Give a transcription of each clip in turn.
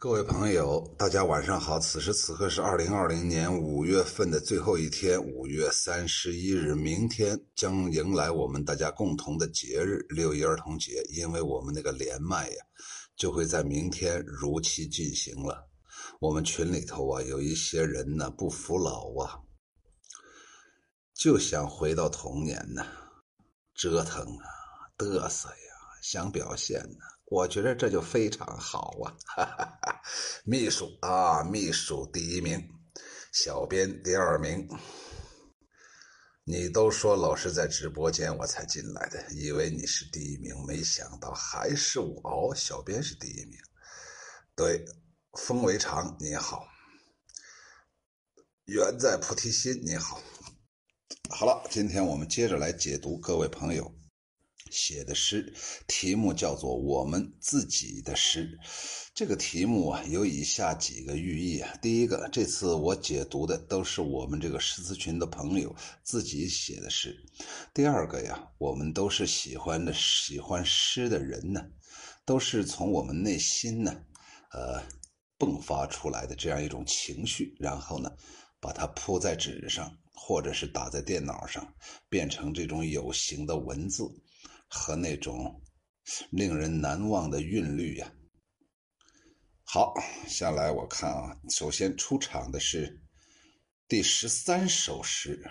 各位朋友，大家晚上好。此时此刻是二零二零年五月份的最后一天，五月三十一日，明天将迎来我们大家共同的节日——六一儿童节。因为我们那个连麦呀，就会在明天如期进行了。我们群里头啊，有一些人呢不服老啊，就想回到童年呢，折腾啊，嘚瑟呀，想表现呢。我觉得这就非常好啊！哈哈哈秘书啊，秘书第一名，小编第二名。你都说老师在直播间我才进来的，以为你是第一名，没想到还是我哦。小编是第一名，对，风为长你好，缘在菩提心你好。好了，今天我们接着来解读各位朋友。写的诗题目叫做《我们自己的诗》，这个题目啊有以下几个寓意啊。第一个，这次我解读的都是我们这个诗词群的朋友自己写的诗；第二个呀，我们都是喜欢的喜欢诗的人呢，都是从我们内心呢，呃，迸发出来的这样一种情绪，然后呢，把它铺在纸上，或者是打在电脑上，变成这种有形的文字。和那种令人难忘的韵律呀。好，下来我看啊，首先出场的是第十三首诗。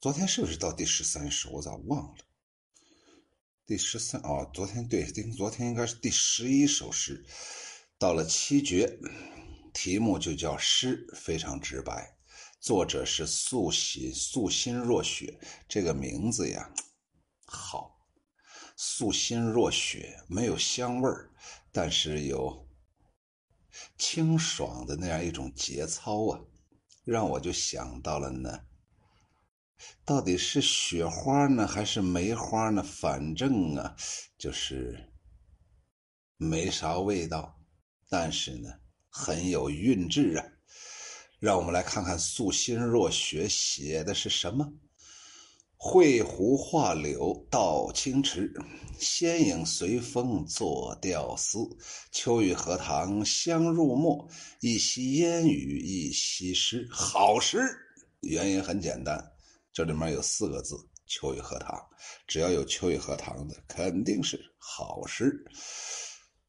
昨天是不是到第十三首？我咋忘了？第十三哦，昨天对，昨天应该是第十一首诗，到了七绝，题目就叫诗，非常直白。作者是素心素心若雪，这个名字呀。好，素心若雪，没有香味儿，但是有清爽的那样一种节操啊，让我就想到了呢，到底是雪花呢，还是梅花呢？反正啊，就是没啥味道，但是呢，很有韵致啊。让我们来看看素心若雪写的是什么。绘湖画柳到清池，仙影随风作钓丝。秋雨荷塘香入墨，一溪烟雨一溪诗。好诗，原因很简单，这里面有四个字：秋雨荷塘。只要有秋雨荷塘的，肯定是好诗。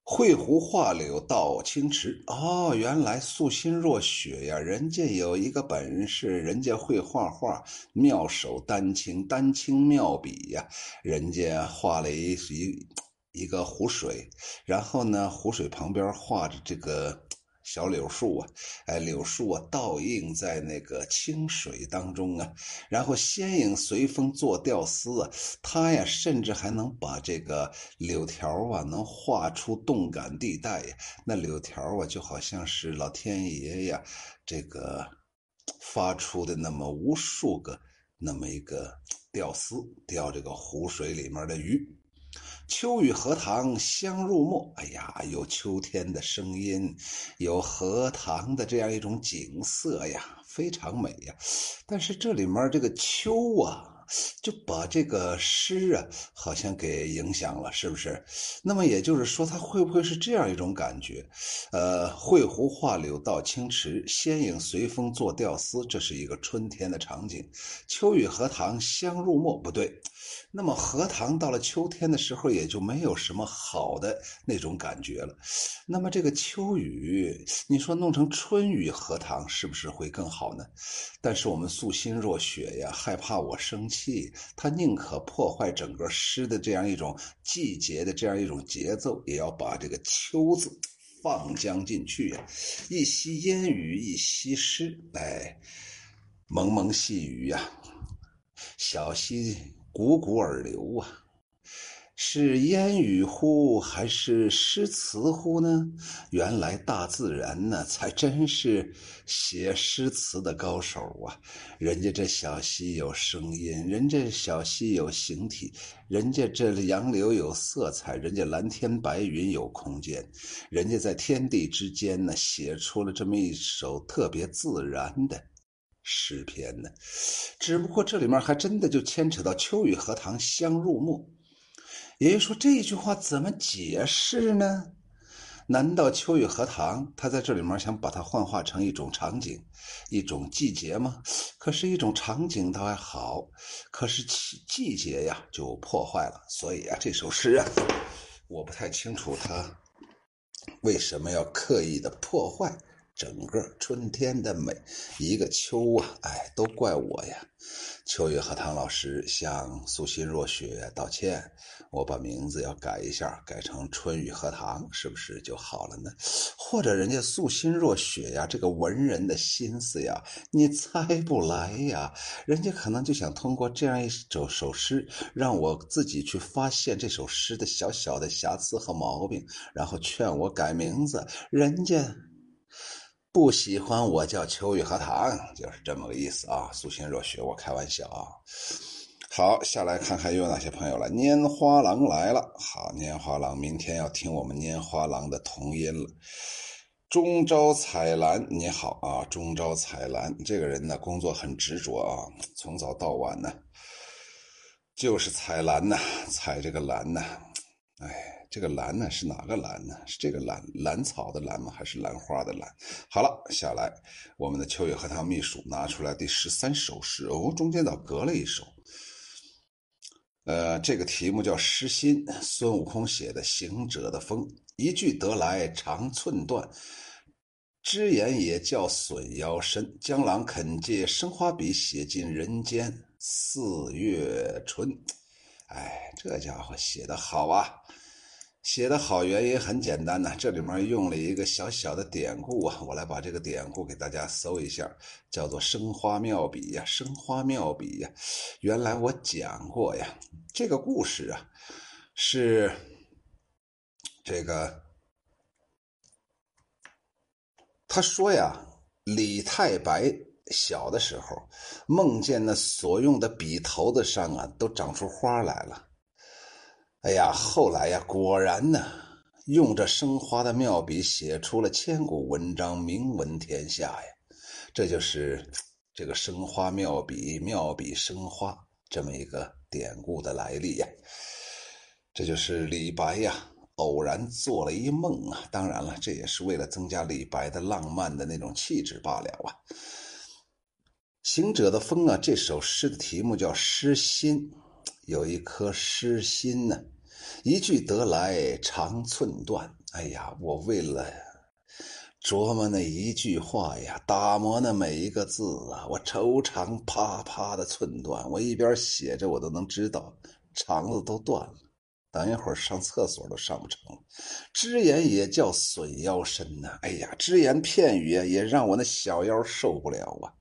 绘湖画柳到清池，哦，原来素心若雪呀，人家有一个本事，人家会画画，妙手丹青，丹青妙笔呀，人家画了一一一个湖水，然后呢，湖水旁边画着这个。小柳树啊，哎，柳树啊，倒映在那个清水当中啊，然后仙影随风做吊丝啊，他呀，甚至还能把这个柳条啊，能画出动感地带呀。那柳条啊，就好像是老天爷呀，这个发出的那么无数个那么一个吊丝，钓这个湖水里面的鱼。秋雨荷塘香入墨，哎呀，有秋天的声音，有荷塘的这样一种景色呀，非常美呀。但是这里面这个秋啊。就把这个诗啊，好像给影响了，是不是？那么也就是说，他会不会是这样一种感觉？呃，绘湖画柳到清池，仙影随风作钓丝，这是一个春天的场景。秋雨荷塘香入墨，不对。那么荷塘到了秋天的时候，也就没有什么好的那种感觉了。那么这个秋雨，你说弄成春雨荷塘，是不是会更好呢？但是我们素心若雪呀，害怕我生气。气，他宁可破坏整个诗的这样一种季节的这样一种节奏，也要把这个“秋”字放将进去呀。一溪烟雨一溪诗，哎，蒙蒙细雨呀，小溪汩汩而流啊。是烟雨乎，还是诗词乎呢？原来大自然呢，才真是写诗词的高手啊！人家这小溪有声音，人家小溪有形体，人家这杨柳有色彩，人家蓝天白云有空间，人家在天地之间呢，写出了这么一首特别自然的诗篇呢。只不过这里面还真的就牵扯到“秋雨荷塘香入墨”。也就是说，这句话怎么解释呢？难道秋雨荷塘他在这里面想把它幻化成一种场景，一种季节吗？可是，一种场景倒还好，可是季季节呀就破坏了。所以啊，这首诗啊，我不太清楚他为什么要刻意的破坏。整个春天的美，一个秋啊，哎，都怪我呀！秋雨荷塘老师向素心若雪道歉，我把名字要改一下，改成春雨荷塘，是不是就好了呢？或者人家素心若雪呀，这个文人的心思呀，你猜不来呀？人家可能就想通过这样一首首诗，让我自己去发现这首诗的小小的瑕疵和毛病，然后劝我改名字。人家。不喜欢我叫秋雨荷塘，就是这么个意思啊。素心若雪，我开玩笑啊。好，下来看看又有哪些朋友了。拈花郎来了，好，拈花郎，明天要听我们拈花郎的童音了。中招彩兰，你好啊，中招彩兰，这个人呢，工作很执着啊，从早到晚呢，就是采兰呐，采这个兰呐，哎。这个兰呢是哪个兰呢？是这个兰兰草的兰吗？还是兰花的兰？好了，下来我们的秋雨荷塘秘书拿出来第十三首诗哦，中间倒隔了一首。呃，这个题目叫《诗心》，孙悟空写的《行者的风》，一句得来长寸断，只言也叫损腰身。江郎肯借生花笔写尽人间四月春。哎，这家伙写的好啊！写的好，原因很简单呐，这里面用了一个小小的典故啊，我来把这个典故给大家搜一下，叫做“生花妙笔”呀，“生花妙笔”呀。原来我讲过呀，这个故事啊，是这个他说呀，李太白小的时候梦见那所用的笔头子上啊，都长出花来了。哎呀，后来呀，果然呢，用这生花的妙笔写出了千古文章，名闻天下呀。这就是这个生花妙笔，妙笔生花这么一个典故的来历呀。这就是李白呀，偶然做了一梦啊。当然了，这也是为了增加李白的浪漫的那种气质罢了啊。行者的风啊，这首诗的题目叫《诗心》，有一颗诗心呢。一句得来长寸断，哎呀，我为了琢磨那一句话呀，打磨那每一个字啊，我愁肠啪啪的寸断。我一边写着，我都能知道肠子都断了，等一会儿上厕所都上不成。只言也叫损腰身呐，哎呀，只言片语也让我那小腰受不了啊。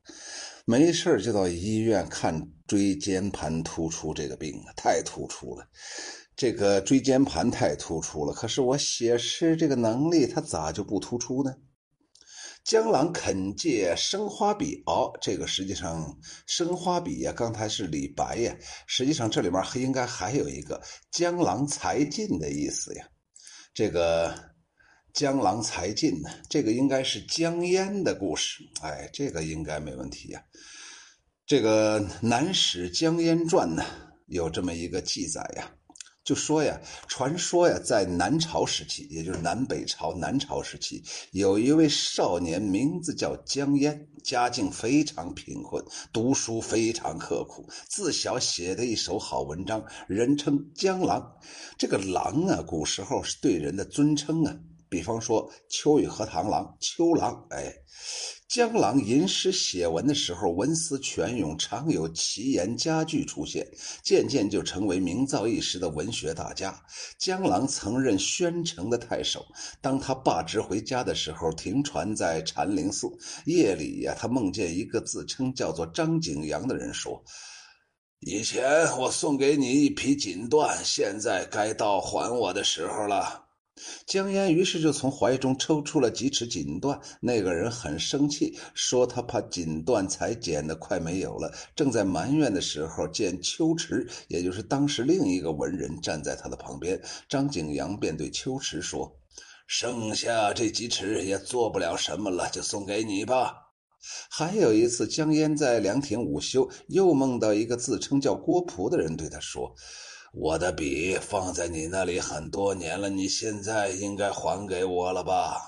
没事就到医院看椎间盘突出这个病啊，太突出了。这个椎间盘太突出了，可是我写诗这个能力，它咋就不突出呢？江郎肯借生花笔，哦，这个实际上生花笔呀，刚才是李白呀，实际上这里面还应该还有一个江郎才尽的意思呀。这个江郎才尽呢，这个应该是江淹的故事，哎，这个应该没问题呀。这个《南史江淹传》呢，有这么一个记载呀。就说呀，传说呀，在南朝时期，也就是南北朝南朝时期，有一位少年，名字叫江淹，家境非常贫困，读书非常刻苦，自小写的一手好文章，人称江郎。这个郎啊，古时候是对人的尊称啊，比方说秋雨荷塘郎、秋郎，哎。江郎吟诗写文的时候，文思泉涌，常有奇言佳句出现，渐渐就成为名噪一时的文学大家。江郎曾任宣城的太守，当他罢职回家的时候，停船在禅林寺。夜里呀，他梦见一个自称叫做张景阳的人说：“以前我送给你一匹锦缎，现在该到还我的时候了。”江淹于是就从怀中抽出了几尺锦缎。那个人很生气，说他怕锦缎裁剪的快没有了。正在埋怨的时候，见秋池，也就是当时另一个文人站在他的旁边。张景阳便对秋池说：“剩下这几尺也做不了什么了，就送给你吧。”还有一次，江淹在凉亭午休，又梦到一个自称叫郭璞的人，对他说。我的笔放在你那里很多年了，你现在应该还给我了吧？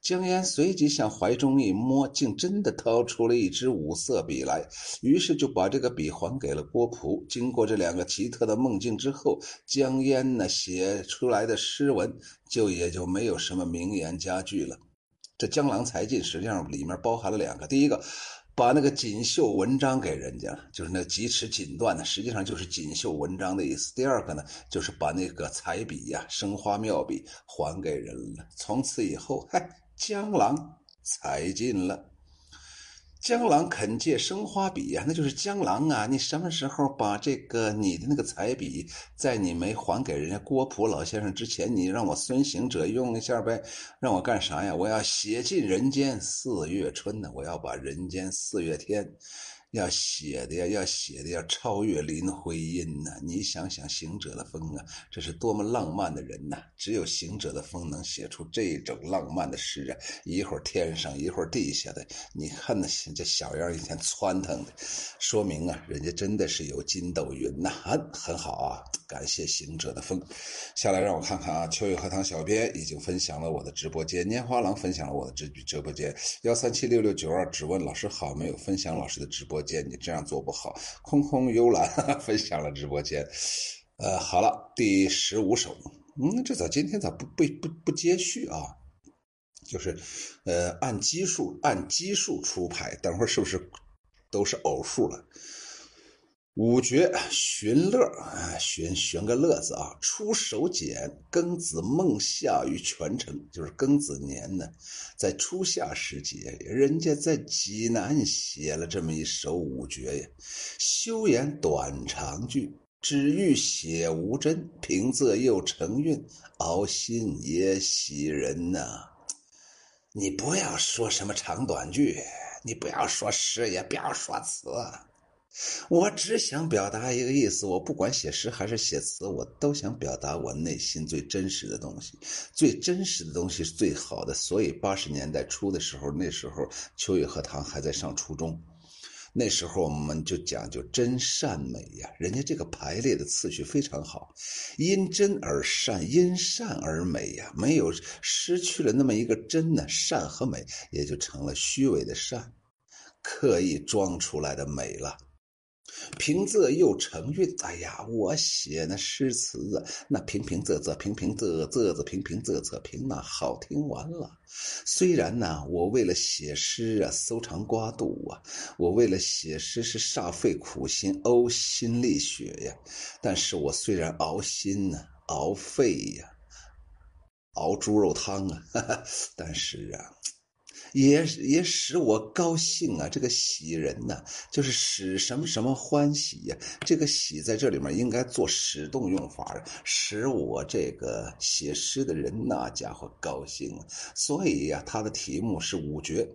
江烟随即向怀中一摸，竟真的掏出了一支五色笔来，于是就把这个笔还给了郭璞。经过这两个奇特的梦境之后，江烟呢写出来的诗文就也就没有什么名言佳句了。这江郎才尽实际上里面包含了两个，第一个。把那个锦绣文章给人家，就是那几尺锦缎呢，实际上就是锦绣文章的意思。第二个呢，就是把那个彩笔呀、生花妙笔还给人了。从此以后，嗨，江郎才尽了。江郎肯借生花笔呀，那就是江郎啊！你什么时候把这个你的那个彩笔，在你没还给人家郭璞老先生之前，你让我孙行者用一下呗？让我干啥呀？我要写尽人间四月春呢！我要把人间四月天。要写的呀，要写的要超越林徽因呐！你想想，行者的风啊，这是多么浪漫的人呐！只有行者的风能写出这种浪漫的诗啊！一会儿天上，一会儿地下的，你看那这小样一天窜腾的，说明啊，人家真的是有筋斗云呐！很好啊，感谢行者的风。下来让我看看啊，秋雨荷塘小编已经分享了我的直播间，拈花郎分享了我的直直播间，幺三七六六九二只问老师好没有？分享老师的直播。间你这样做不好，空空幽兰 分享了直播间，呃，好了，第十五首，嗯，这咋今天咋不不不不接续啊？就是，呃，按基数按基数出牌，等会儿是不是都是偶数了？五绝寻乐啊，寻寻个乐子啊！出手简，庚子孟夏于全城，就是庚子年呢，在初夏时节，人家在济南写了这么一首五绝呀。修言短长句，只欲写无真，平仄又成韵，熬心也喜人呐。你不要说什么长短句，你不要说诗，也不要说词。我只想表达一个意思，我不管写诗还是写词，我都想表达我内心最真实的东西。最真实的东西是最好的，所以八十年代初的时候，那时候秋雨荷塘还在上初中，那时候我们就讲究真善美呀。人家这个排列的次序非常好，因真而善，因善而美呀。没有失去了那么一个真呢，善和美也就成了虚伪的善，刻意装出来的美了。平仄又成韵，哎呀，我写那诗词啊，那平平仄仄，平平仄仄仄，平平仄仄平，那好听完了。虽然呢，我为了写诗啊，搜肠刮肚啊，我为了写诗是煞费苦心，呕心沥血呀。但是我虽然熬心呢，熬肺呀，熬猪肉汤啊，但是啊。也也使我高兴啊！这个喜人呐，就是使什么什么欢喜呀？这个喜在这里面应该做使动用法，使我这个写诗的人那家伙高兴。所以呀，他的题目是五绝，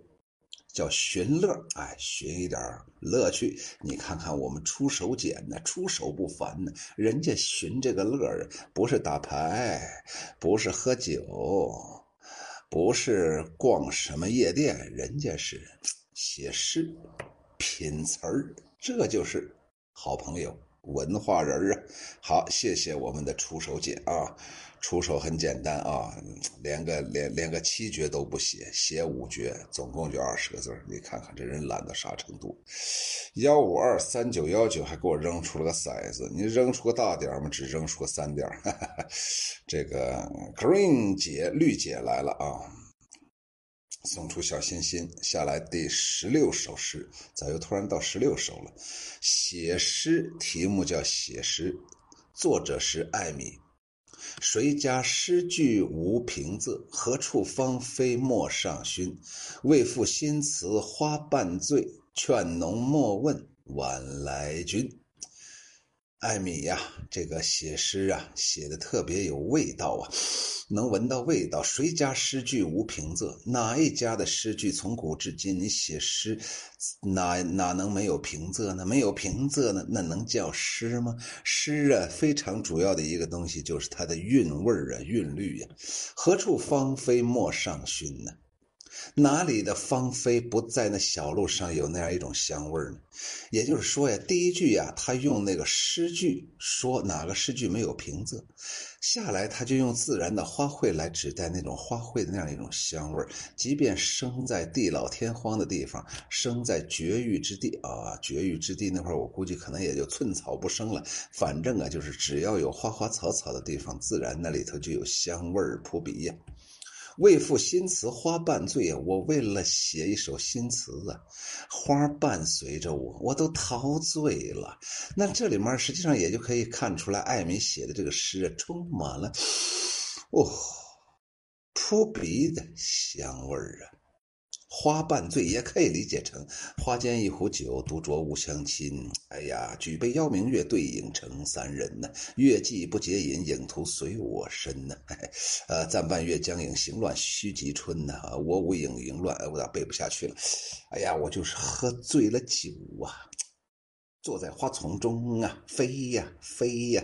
叫寻乐。哎，寻一点乐趣。你看看我们出手简呢，出手不凡呢。人家寻这个乐，不是打牌，不是喝酒。不是逛什么夜店，人家是写诗、品词儿，这就是好朋友、文化人啊！好，谢谢我们的出手姐啊。出手很简单啊，连个连连个七绝都不写，写五绝，总共就二十个字你看看这人懒到啥程度？幺五二三九幺九还给我扔出了个骰子，你扔出个大点吗？只扔出个三点。这个 Green 姐绿姐来了啊，送出小心心。下来第十六首诗，咋又突然到十六首了？写诗题目叫写诗，作者是艾米。谁家诗句无凭仄？何处芳菲莫上熏？为赋新词花半醉，劝农莫问晚来君。艾米呀，这个写诗啊，写的特别有味道啊，能闻到味道。谁家诗句无平仄？哪一家的诗句从古至今，你写诗哪哪能没有平仄呢？没有平仄呢，那能叫诗吗？诗啊，非常主要的一个东西就是它的韵味啊，韵律呀。何处芳菲莫上熏呢？哪里的芳菲不在那小路上有那样一种香味呢？也就是说呀，第一句呀，他用那个诗句说哪个诗句没有平仄，下来他就用自然的花卉来指代那种花卉的那样一种香味即便生在地老天荒的地方，生在绝域之地啊，绝域之地那会儿我估计可能也就寸草不生了。反正啊，就是只要有花花草草的地方，自然那里头就有香味扑鼻呀。为赋新词花半醉啊！我为了写一首新词啊，花伴随着我，我都陶醉了。那这里面实际上也就可以看出来，艾米写的这个诗啊，充满了哦扑鼻的香味儿啊。花半醉也可以理解成花间一壶酒，独酌无相亲。哎呀，举杯邀明月，对影成三人呢。月既不解饮，影徒随我身呢。呃，暂伴月将影，行乱须及春呢。我无影影乱，我咋背不下去了？哎呀，我就是喝醉了酒啊，坐在花丛中啊，飞呀飞呀。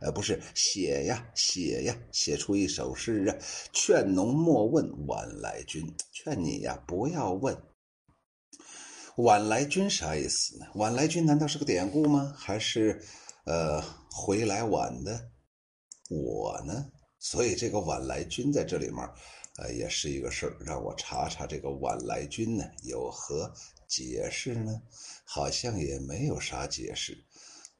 呃，不是写呀，写呀，写出一首诗啊！劝农莫问晚来君，劝你呀，不要问晚来君啥意思呢？晚来君难道是个典故吗？还是呃回来晚的我呢？所以这个晚来君在这里面，呃，也是一个事儿。让我查查这个晚来君呢有何解释呢？好像也没有啥解释。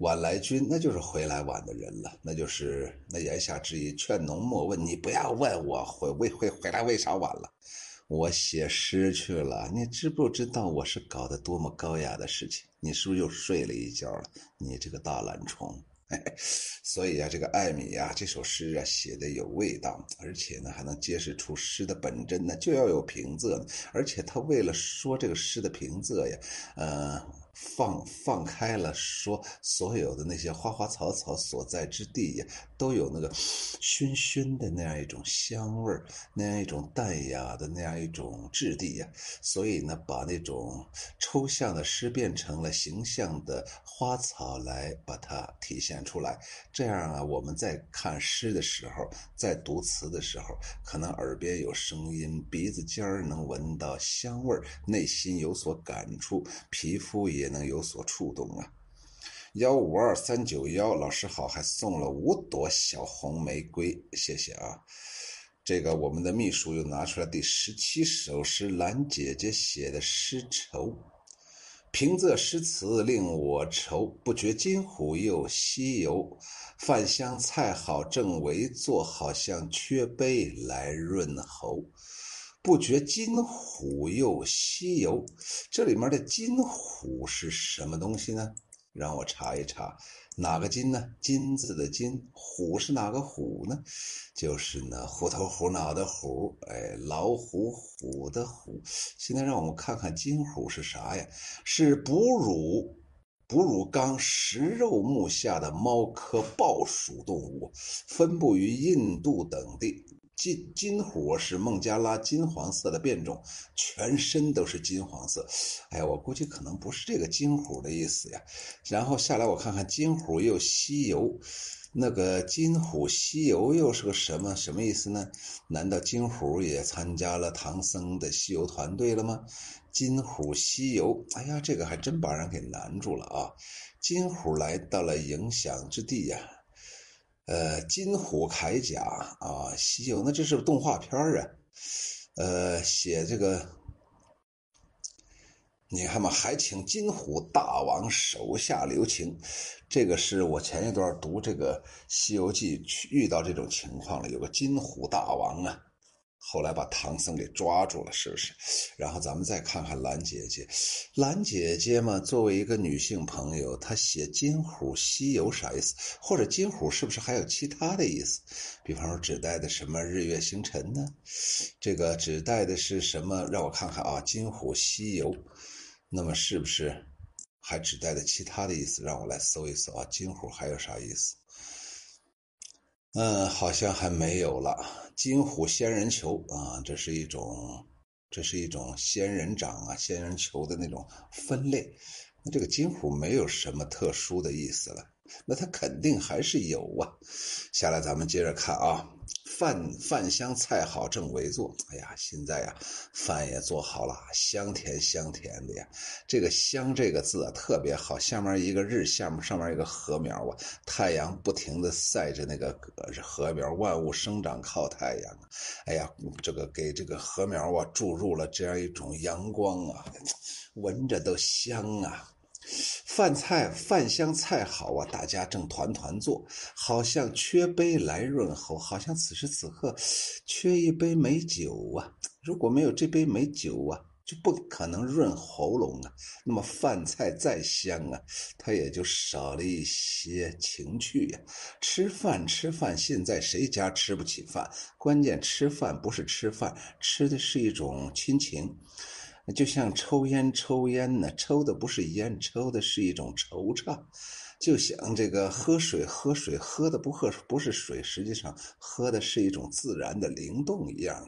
晚来君，那就是回来晚的人了，那就是那言下之意，劝农莫问，你不要问我回为回回来为啥晚了，我写诗去了，你知不知道我是搞的多么高雅的事情？你是不是又睡了一觉了？你这个大懒虫！所以啊，这个艾米啊，这首诗啊写的有味道，而且呢还能揭示出诗的本真呢，就要有平仄，而且他为了说这个诗的平仄呀，呃。放放开了说，所有的那些花花草草所在之地呀，都有那个熏熏的那样一种香味儿，那样一种淡雅的那样一种质地呀。所以呢，把那种抽象的诗变成了形象的花草来把它体现出来。这样啊，我们在看诗的时候，在读词的时候，可能耳边有声音，鼻子尖儿能闻到香味儿，内心有所感触，皮肤也。能有所触动啊！幺五二三九幺，老师好，还送了五朵小红玫瑰，谢谢啊！这个我们的秘书又拿出来第十七首诗，兰姐姐写的诗愁，平仄诗词令我愁，不觉金虎又西游，饭香菜好正围坐，好像缺杯来润喉。不觉金虎又西游，这里面的金虎是什么东西呢？让我查一查，哪个金呢？金字的金，虎是哪个虎呢？就是那虎头虎脑的虎，哎，老虎虎的虎。现在让我们看看金虎是啥呀？是哺乳哺乳纲食肉目下的猫科豹属动物，分布于印度等地。金金虎是孟加拉金黄色的变种，全身都是金黄色。哎，我估计可能不是这个金虎的意思呀。然后下来我看看金虎又西游，那个金虎西游又是个什么什么意思呢？难道金虎也参加了唐僧的西游团队了吗？金虎西游，哎呀，这个还真把人给难住了啊！金虎来到了影响之地呀。呃，金虎铠甲啊，西游，那这是动画片啊。呃，写这个，你看嘛，还请金虎大王手下留情。这个是我前一段读这个《西游记》遇到这种情况了，有个金虎大王啊。后来把唐僧给抓住了，是不是？然后咱们再看看兰姐姐，兰姐姐嘛，作为一个女性朋友，她写《金虎西游》啥意思？或者金虎是不是还有其他的意思？比方说指代的什么日月星辰呢？这个指代的是什么？让我看看啊，《金虎西游》，那么是不是还指代的其他的意思？让我来搜一搜啊，金虎还有啥意思？嗯，好像还没有了。金虎仙人球啊，这是一种，这是一种仙人掌啊，仙人球的那种分类。那这个金虎没有什么特殊的意思了。那他肯定还是有啊。下来咱们接着看啊。饭饭香菜好正为坐，哎呀，现在呀，饭也做好了，香甜香甜的呀。这个“香”这个字啊，特别好。下面一个日，下面上面一个禾苗啊，太阳不停的晒着那个禾苗，万物生长靠太阳。哎呀，这个给这个禾苗啊注入了这样一种阳光啊，闻着都香啊。饭菜饭香菜好啊，大家正团团坐，好像缺杯来润喉，好像此时此刻缺一杯美酒啊。如果没有这杯美酒啊，就不可能润喉咙啊。那么饭菜再香啊，它也就少了一些情趣呀。吃饭吃饭，现在谁家吃不起饭？关键吃饭不是吃饭，吃的是一种亲情。就像抽烟，抽烟呢，抽的不是烟，抽的是一种惆怅；就想这个喝水，喝水喝的不喝不是水，实际上喝的是一种自然的灵动一样。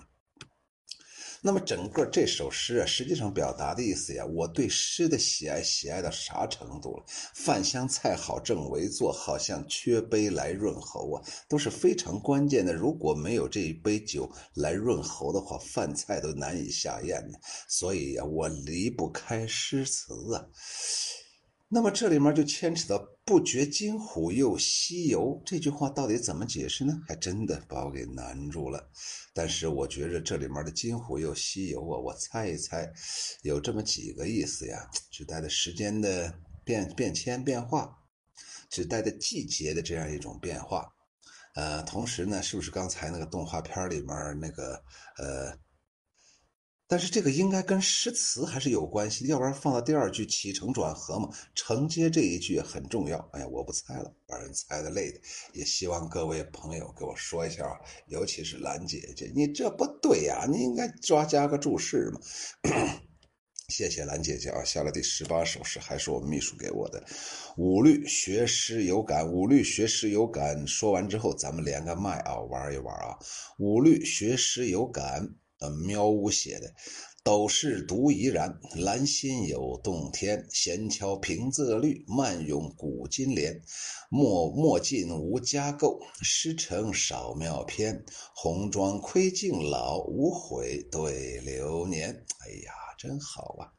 那么整个这首诗啊，实际上表达的意思呀，我对诗的喜爱喜爱到啥程度了？饭香菜好正为坐，好像缺杯来润喉啊，都是非常关键的。如果没有这一杯酒来润喉的话，饭菜都难以下咽呢。所以呀，我离不开诗词啊。那么这里面就牵扯到“不觉金虎又西游”这句话到底怎么解释呢？还真的把我给难住了。但是我觉着这里面的“金虎又西游”啊，我猜一猜，有这么几个意思呀：指代的时间的变变迁变化，指代的季节的这样一种变化。呃，同时呢，是不是刚才那个动画片里面那个呃？但是这个应该跟诗词还是有关系，要不然放到第二句起承转合嘛，承接这一句很重要。哎呀，我不猜了，把人猜的累的。也希望各位朋友给我说一下啊，尤其是兰姐姐，你这不对呀，你应该抓加个注释嘛。谢谢兰姐姐啊，下了第十八首诗，还是我们秘书给我的。五律学诗有感，五律学诗有感。说完之后，咱们连个麦啊，玩一玩啊。五律学诗有感。呃喵呜写的，斗士独怡然，兰心有洞天。闲敲平仄律，慢咏古今联。墨墨尽无加垢，诗成少妙篇。红妆窥镜老，无悔对流年。哎呀，真好啊！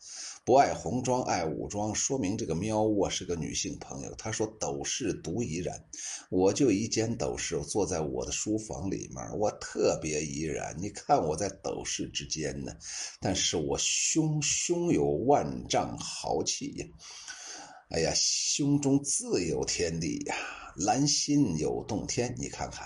不爱红妆爱武装，说明这个喵我是个女性朋友。她说：“斗室独怡然，我就一间斗室，坐在我的书房里面，我特别怡然。你看我在斗室之间呢，但是我胸胸有万丈豪气呀！哎呀，胸中自有天地呀，兰心有洞天，你看看。”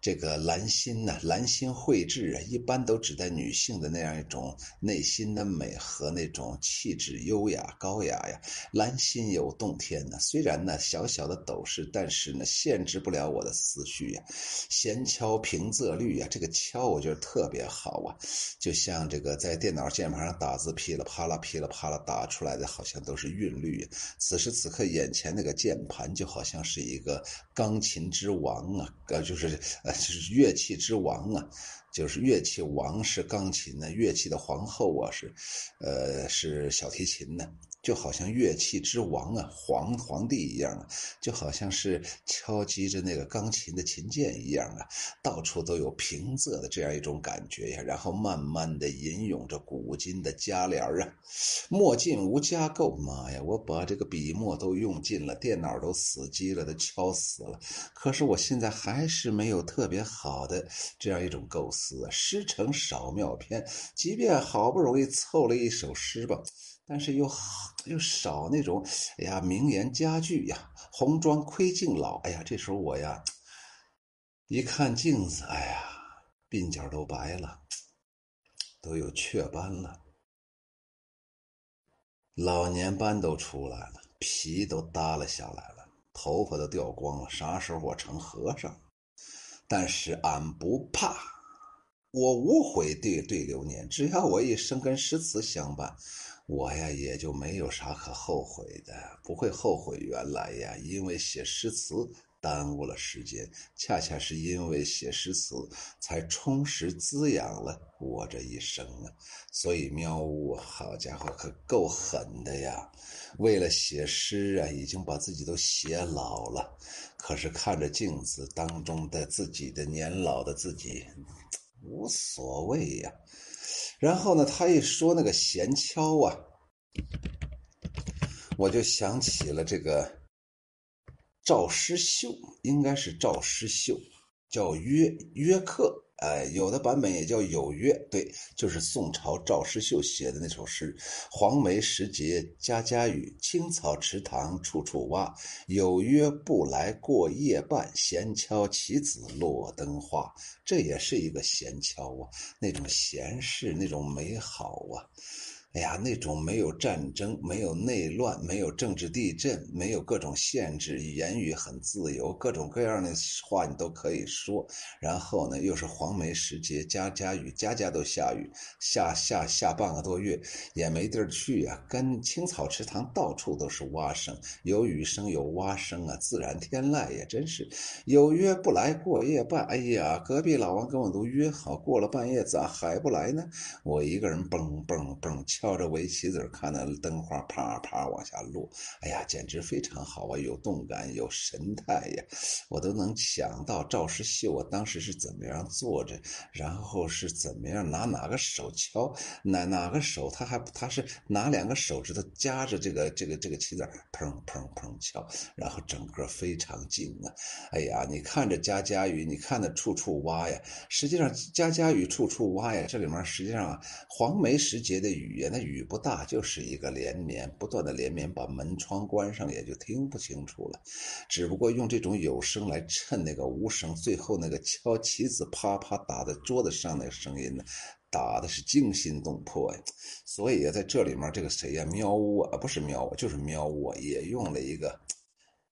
这个兰心呢，兰心蕙质啊，一般都指代女性的那样一种内心的美和那种气质优雅高雅呀。兰心有洞天呢，虽然呢小小的斗室，但是呢限制不了我的思绪呀。闲敲平仄律呀，这个敲我觉得特别好啊，就像这个在电脑键盘上打字噼里啪啦噼里啪啦打出来的，好像都是韵律。此时此刻眼前那个键盘就好像是一个钢琴之王啊，呃，就是呃。就是乐器之王啊，就是乐器王是钢琴呢，乐器的皇后啊是，呃是小提琴呢。就好像乐器之王啊，皇皇帝一样啊，就好像是敲击着那个钢琴的琴键一样啊，到处都有平仄的这样一种感觉呀，然后慢慢的吟咏着古今的佳联啊，墨尽无加构，妈呀，我把这个笔墨都用尽了，电脑都死机了，都敲死了，可是我现在还是没有特别好的这样一种构思啊，诗成少妙篇，即便好不容易凑了一首诗吧。但是又又少那种，哎呀，名言佳句呀，红妆窥镜老，哎呀，这时候我呀，一看镜子，哎呀，鬓角都白了，都有雀斑了，老年斑都出来了，皮都耷拉下来了，头发都掉光了，啥时候我成和尚？但是俺不怕，我无悔对对流年，只要我一生跟诗词相伴。我呀，也就没有啥可后悔的，不会后悔原来呀，因为写诗词耽误了时间，恰恰是因为写诗词，才充实滋养了我这一生啊！所以喵呜，好家伙，可够狠的呀！为了写诗啊，已经把自己都写老了，可是看着镜子当中的自己的年老的自己，无所谓呀。然后呢，他一说那个闲敲啊，我就想起了这个。赵师秀应该是赵师秀，叫约约克，哎，有的版本也叫有约，对，就是宋朝赵师秀写的那首诗：“黄梅时节家家雨，青草池塘处处蛙。有约不来过夜半，闲敲棋子落灯花。”这也是一个闲敲啊，那种闲适，那种美好啊。哎呀，那种没有战争、没有内乱、没有政治地震、没有各种限制，言语很自由，各种各样的话你都可以说。然后呢，又是黄梅时节，家家雨，家家都下雨，下下下半个多月也没地儿去呀。跟青草池塘到处都是蛙声，有雨声有蛙声啊，自然天籁也真是。有约不来过夜半，哎呀，隔壁老王跟我都约好过了半夜，咋还不来呢？我一个人蹦蹦蹦敲。靠着围棋子看那灯花啪啪往下落，哎呀，简直非常好啊！有动感，有神态呀，我都能想到赵师秀我当时是怎么样坐着，然后是怎么样拿哪个手敲，哪哪个手他还他是拿两个手指头夹着这个这个这个棋子砰砰砰敲，然后整个非常静啊！哎呀，你看着家家雨，你看那处处蛙呀，实际上家家雨处处蛙呀，这里面实际上啊，黄梅时节的雨呀。那雨不大，就是一个连绵不断的连绵，把门窗关上也就听不清楚了。只不过用这种有声来衬那个无声，最后那个敲棋子啪啪打在桌子上那个声音呢，打的是惊心动魄呀。所以啊，在这里面这个谁呀，喵呜啊，不是喵呜，就是喵呜，也用了一个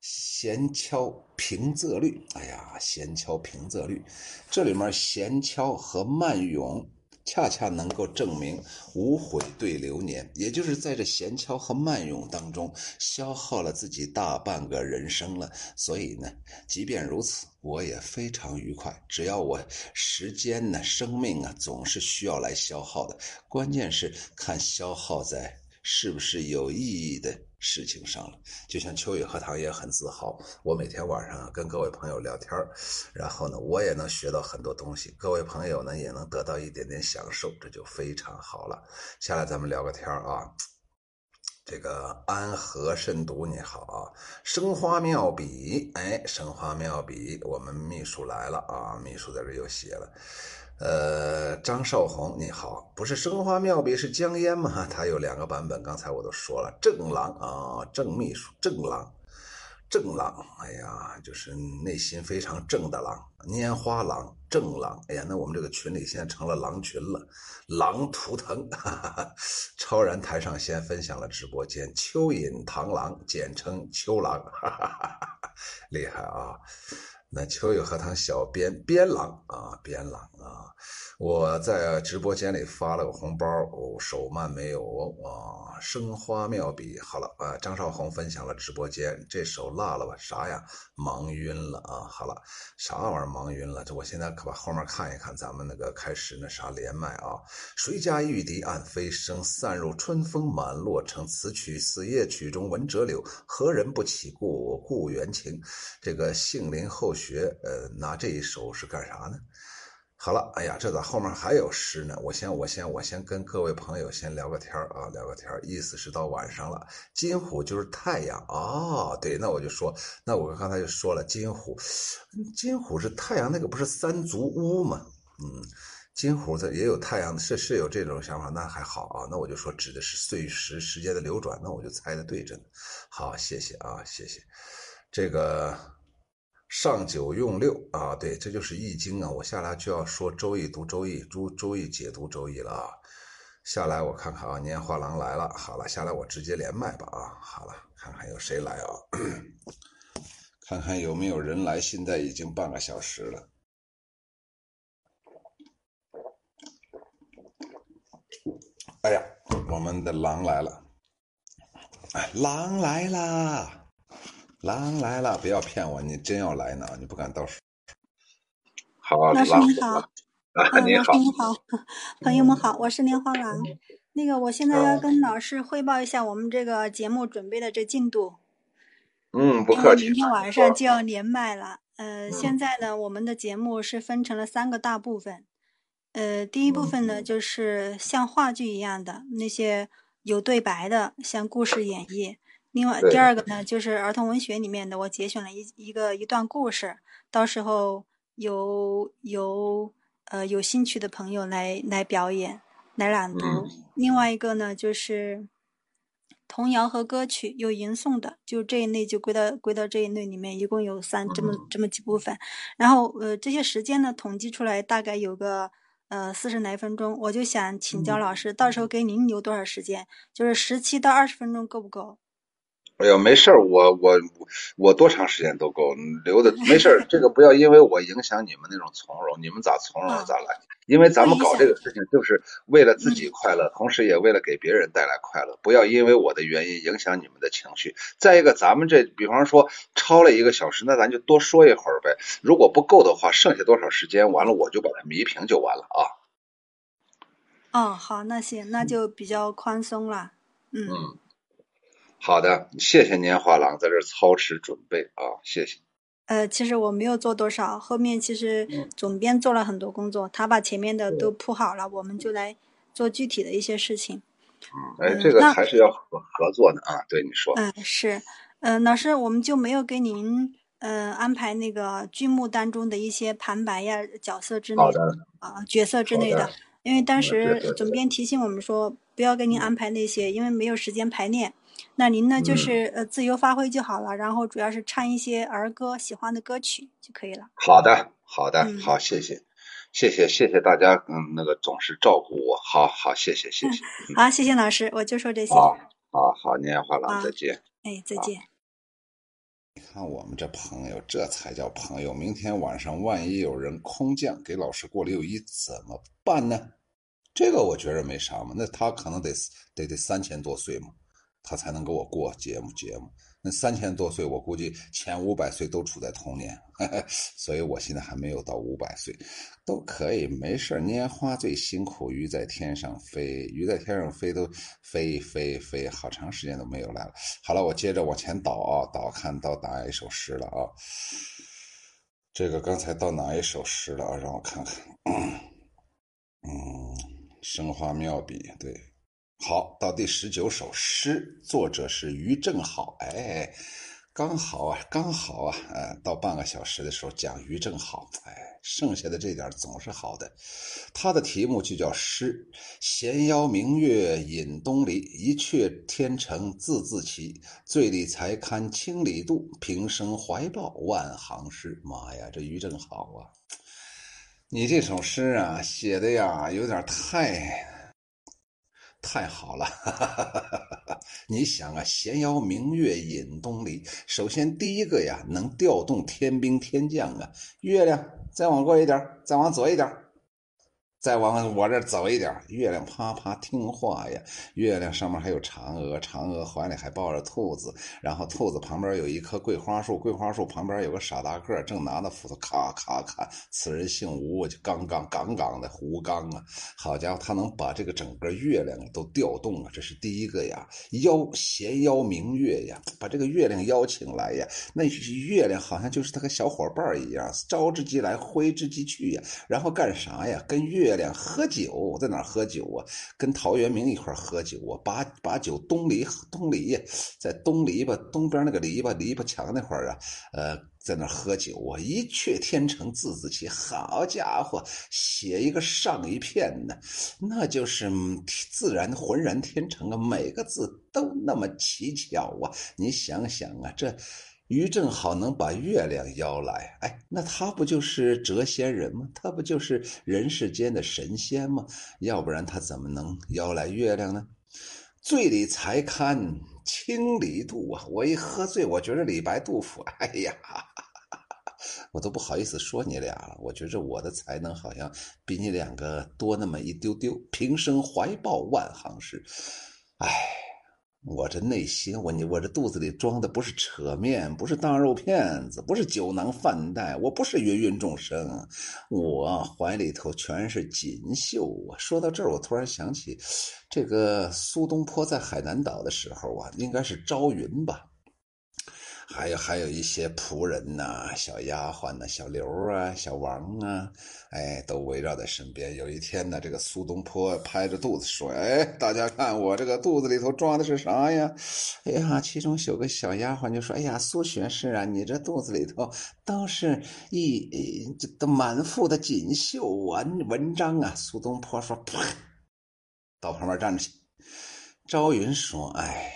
弦敲平仄律。哎呀，弦敲平仄律，这里面弦敲和慢咏。恰恰能够证明无悔对流年，也就是在这闲敲和慢咏当中消耗了自己大半个人生了。所以呢，即便如此，我也非常愉快。只要我时间呢、生命啊，总是需要来消耗的。关键是看消耗在是不是有意义的。事情上了，就像秋雨荷塘也很自豪。我每天晚上跟各位朋友聊天然后呢，我也能学到很多东西，各位朋友呢也能得到一点点享受，这就非常好了。下来咱们聊个天啊，这个安和慎独你好啊，生花妙笔，哎，生花妙笔，我们秘书来了啊，秘书在这又写了。呃，张少红你好，不是生花妙笔是江烟吗？他有两个版本，刚才我都说了，正郎啊，正秘书，正郎，正郎，哎呀，就是内心非常正的郎，拈花郎，正郎，哎呀，那我们这个群里现在成了狼群了，狼图腾，哈哈超然台上先分享了直播间，蚯蚓螳螂，简称秋郎，哈哈哈哈厉害啊！那秋雨荷塘小编边郎啊，边郎啊。我在直播间里发了个红包，手慢没有啊，生花妙笔。好了啊，张少红分享了直播间，这手落了吧？啥呀？忙晕了啊！好了，啥玩意儿忙晕了？这我现在可把后面看一看，咱们那个开始那啥连麦啊。谁家玉笛暗飞声，散入春风满洛城。此曲此夜曲中闻折柳，何人不起故故园情？这个杏林后学，呃，拿这一首是干啥呢？好了，哎呀，这咋后面还有诗呢？我先，我先，我先跟各位朋友先聊个天啊，聊个天意思是到晚上了。金虎就是太阳哦，对，那我就说，那我刚才就说了，金虎，金虎是太阳，那个不是三足乌吗？嗯，金虎它也有太阳，是是有这种想法，那还好啊。那我就说指的是碎石时间的流转，那我就猜的对着呢。好，谢谢啊，谢谢，这个。上九用六啊，对，这就是易经啊。我下来就要说周易，读周易，周周易解读周易了啊。下来我看看啊，年画廊来了。好了，下来我直接连麦吧啊。好了，看看有谁来啊？看看有没有人来。现在已经半个小时了。哎呀，我们的狼来了！哎，狼来啦！狼来了，不要骗我，你真要来呢？你不敢到时好，老师你好，啊，你好老师，你好，朋友们好，我是莲花狼。那个，我现在要跟老师汇报一下我们这个节目准备的这进度，嗯，不因为客气。明天晚上就要连麦了。呃，嗯现在呢，我们的节目是分成了三个大部分。呃，第一部分呢，就是像话剧一样的那些有对白的，像故事演绎。另外，第二个呢，就是儿童文学里面的，我节选了一一个一段故事，到时候由由呃有兴趣的朋友来来表演，来朗读。嗯另外一个呢，就是童谣和歌曲有吟诵的，就这一类就归到归到这一类里面，一共有三这么嗯这么几部分。然后呃，这些时间呢统计出来大概有个呃四十来分钟，我就想请教老师，到时候给您留多少时间？就是十七到二十分钟够不够？哎呦，没事儿，我我我多长时间都够，留的没事儿。这个不要因为我影响你们那种从容，你们咋从容啊咋来。因为咱们搞这个事情就是为了自己快乐，同时也为了给别人带来快乐。不要因为我的原因影响你们的情绪。再一个，咱们这比方说超了一个小时，那咱就多说一会儿呗。如果不够的话，剩下多少时间，完了我就把它弥平就完了啊。哦，好，那行，那就比较宽松了。嗯，嗯，好的，谢谢年华郎在这儿操持准备啊，谢谢。呃，其实我没有做多少，后面其实嗯总编做了很多工作，他把前面的都铺好了，我们就来做具体的一些事情。哎，嗯这个还是要合合作的啊。对，你说，嗯，是，呃，老师，我们就没有给您呃安排那个剧目当中的一些旁白呀、角色之类啊、角色之类的，因为当嗯时总编提醒我们说不要给您安排那些，因为没有时间排练。那您呢，就嗯是呃自由发挥就好了，然后主要是唱一些儿歌喜欢的歌曲就可以了。好的，好的，嗯好，谢谢，谢谢，谢谢大家，嗯，那个总是照顾我，好好，谢谢，谢谢，好，谢谢老师，我就说这些。好，好好，年华郎，啊再见。哎，再见。你看我们这朋友，这才叫朋友。明天晚上万一有人空降给老师过六一，怎么办呢？这个我觉着没啥嘛。那他可能得得得三千多岁嘛，他才能给我过节目节目。那三千多岁，我估计前五百岁都处在童年，所以我现在还没有到五百岁，都可以没事拈花最辛苦，鱼在天上飞，鱼在天上飞都飞飞飞，好长时间都没有来了。好了，我接着往前倒啊，倒看到哪一首诗了啊？这个刚才到哪一首诗了啊？让我看看，嗯，生花妙笔，对，好，到第十九首诗，作者是于正好，哎，刚好啊，刚好啊，呃，到半个小时的时候讲于正好，哎，剩下的这点总是好的。他的题目就叫诗：闲邀明月引东篱，一阙天成字字奇。醉里才堪千里渡，平生怀抱万行诗。妈呀，这于正好啊！你这首诗啊，写的呀，有点太太好了。你想啊，闲邀明月引东篱，首先第一个呀，能调动天兵天将啊。月亮再往过一点，再往左一点。再往我这走一点，月亮啪啪听话呀。月亮上面还有嫦娥，嫦娥怀里还抱着兔子，然后兔子旁边有一棵桂花树，桂花树旁边有个傻大个，正拿着斧头咔咔咔。此人姓吴，就刚刚杠杠的胡刚啊！好家伙，他能把这个整个月亮都调动啊，这是第一个呀。邀闲邀明月呀，把这个月亮邀请来呀。那月亮好像就是他个小伙伴一样，招之即来，挥之即去呀。然后干啥呀？跟月喝酒，在哪喝酒啊？跟陶渊明一块喝酒啊，把把酒东篱东篱，在东篱笆东边那个篱笆篱笆墙那块啊，呃，在那喝酒啊，一阙天成字字奇，好家伙，写一个上一片呢，那就是自然浑然天成啊，每个字都那么奇巧啊，你想想啊，这。于正好能把月亮邀来，哎，那他不就是谪仙人吗？他不就是人世间的神仙吗？要不然他怎么能邀来月亮呢？醉里才堪千里渡啊！我一喝醉，我觉着李白、杜甫，哎呀，我都不好意思说你俩了。我觉着我的才能好像比你两个多那么一丢丢。平生怀抱万行诗，哎。我这内心，我你我这肚子里装的不是扯面，不是大肉片子，不是酒囊饭袋，我不是芸芸众生，我怀里头全是锦绣啊！说到这儿，我突然想起，这个苏东坡在海南岛的时候啊，应该是朝云吧。还有还有一些仆人呐，小丫鬟呐，小刘啊，小王啊，哎，都围绕在身边。有一天呢，这个苏东坡拍着肚子说：“哎，大家看我这个肚子里头装的是啥呀？”哎呀，其中有个小丫鬟就说：“哎呀，苏学士啊，你这肚子里头都是一这都满腹的锦绣文文章啊。”苏东坡说：“啪，到旁边站着去。”朝云说：“哎，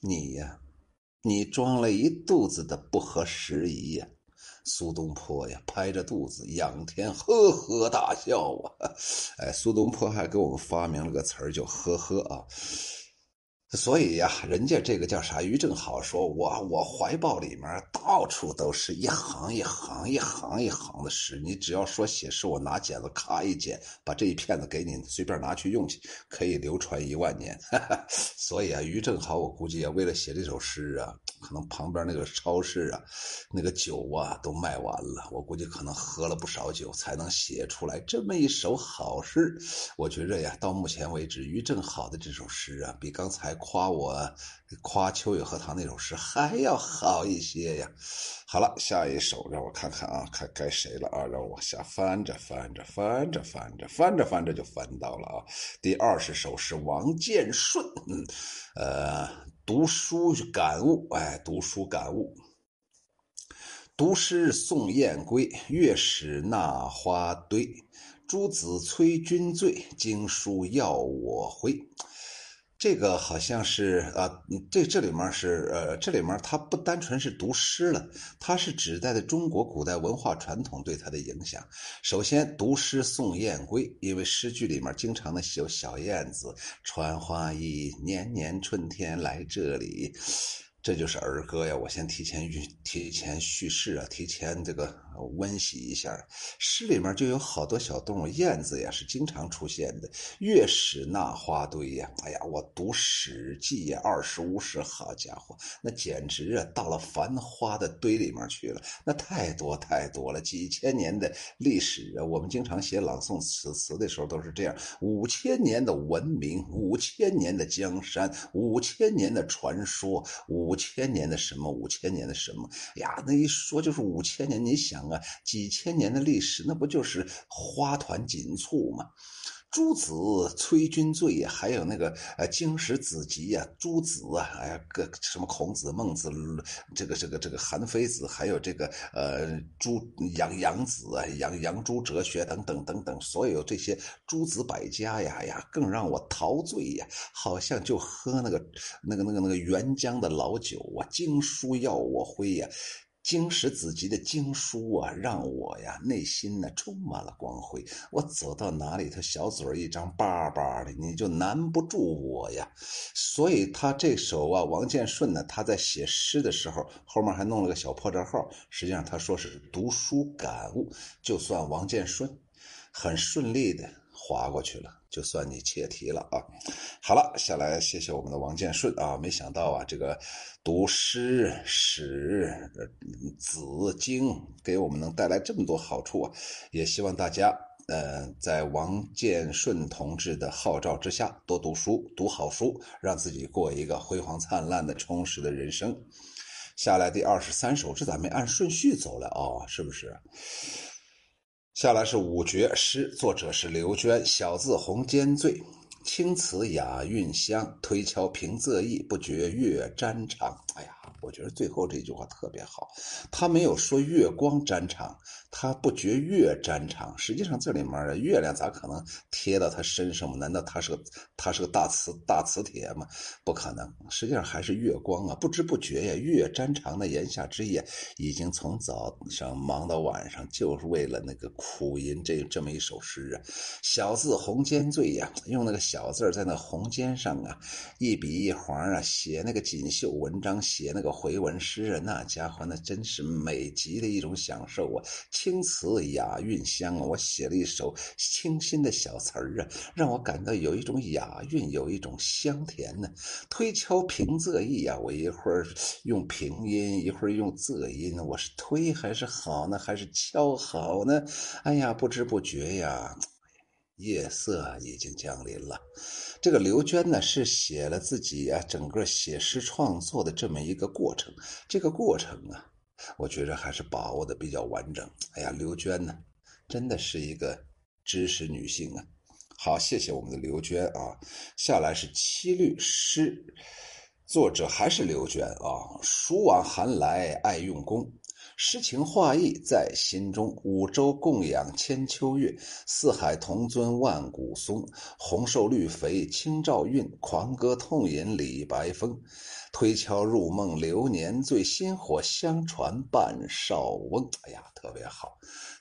你呀。”你装了一肚子的不合时宜呀，苏东坡呀，拍着肚子仰天呵呵大笑啊！哎，苏东坡还给我们发明了个词儿，叫“呵呵”啊。所以呀，人家这个叫啥？于正好说：“我我怀抱里面到处都是一行一行一行一行的诗，你只要说写诗，我拿剪子咔一剪，把这一片子给你，随便拿去用去，可以流传一万年。”所以啊，于正好我估计啊，为了写这首诗啊，可能旁边那个超市啊，那个酒啊都卖完了，我估计可能喝了不少酒才能写出来这么一首好诗。我觉着呀，到目前为止，于正好的这首诗啊，比刚才。夸我，夸秋雨荷塘那首诗还要好一些呀。好了，下一首让我看看啊，看该谁了啊？让我往下翻着翻着翻着翻着翻着翻着就翻到了啊。第二十首是王建顺，嗯呃，读书感悟，哎，读书感悟。读诗送燕归，月使那花堆。诸子催君醉，经书要我回。这个好像是啊，这这里面是呃，这里面它不单纯是读诗了，它是指代的中国古代文化传统对它的影响。首先，读诗送燕归，因为诗句里面经常的有小燕子穿花衣，年年春天来这里。这就是儿歌呀！我先提前预提前叙事啊，提前这个温习一下。诗里面就有好多小动物，燕子呀是经常出现的。月史那花堆呀，哎呀，我读《史记》呀，二十五史，好家伙，那简直啊到了繁花的堆里面去了。那太多太多了，几千年的历史啊！我们经常写朗诵此词的时候都是这样：五千年的文明，五千年的江山，五千年的传说，五。千年的什么？五千年的什么哎呀？那一说就是五千年。你想啊，几千年的历史，那不就是花团锦簇吗？诸子催君醉呀，还有那个呃经史子集呀，诸子啊，哎呀，个什么孔子、孟子，这个这个这个韩非子，还有这个呃诸杨杨子啊，杨杨朱哲学等等等等，所有这些诸子百家呀呀，更让我陶醉呀，好像就喝那个那个那个那个原浆的老酒啊，经书要我挥呀。经史子集的经书啊，让我呀内心呢充满了光辉。我走到哪里，头小嘴一张巴巴的，你就难不住我呀。所以他这首啊，王建顺呢，他在写诗的时候，后面还弄了个小破折号。实际上他说是读书感悟，就算王建顺很顺利的划过去了。就算你切题了啊！好了，下来谢谢我们的王建顺啊！没想到啊，这个读诗史子经给我们能带来这么多好处啊！也希望大家呃，在王建顺同志的号召之下，多读书，读好书，让自己过一个辉煌灿烂的、充实的人生。下来第二十三首，这咋没按顺序走了啊？是不是？下来是五绝诗，作者是刘娟。小字红笺醉，青瓷雅韵香，推敲平仄意，不觉月沾裳。哎呀。我觉得最后这句话特别好，他没有说月光沾裳，他不觉月沾场。实际上这里面的月亮咋可能贴到他身上吗？难道他是个他是个大磁大磁铁吗？不可能，实际上还是月光啊！不知不觉呀，月沾长的言下之意，已经从早上忙到晚上，就是为了那个苦吟这这么一首诗啊。小字红笺醉呀，用那个小字在那红笺上啊，一笔一划啊，写那个锦绣文章，写那个。回文诗啊，那家伙那真是美极的一种享受啊！青词雅韵香啊，我写了一首清新的小词儿啊，让我感到有一种雅韵，有一种香甜呢。推敲平仄意啊，我一会儿用平音，一会儿用仄音，我是推还是好呢，还是敲好呢？哎呀，不知不觉呀。夜色已经降临了，这个刘娟呢是写了自己啊整个写诗创作的这么一个过程，这个过程啊，我觉着还是把握的比较完整。哎呀，刘娟呢，真的是一个知识女性啊。好，谢谢我们的刘娟啊。下来是七律诗，作者还是刘娟啊。暑往寒来爱用功。诗情画意在心中，五洲供养千秋月，四海同尊万古松。红瘦绿肥清照韵，狂歌痛饮李白风。推敲入梦流年醉，薪火相传半少翁。哎呀，特别好。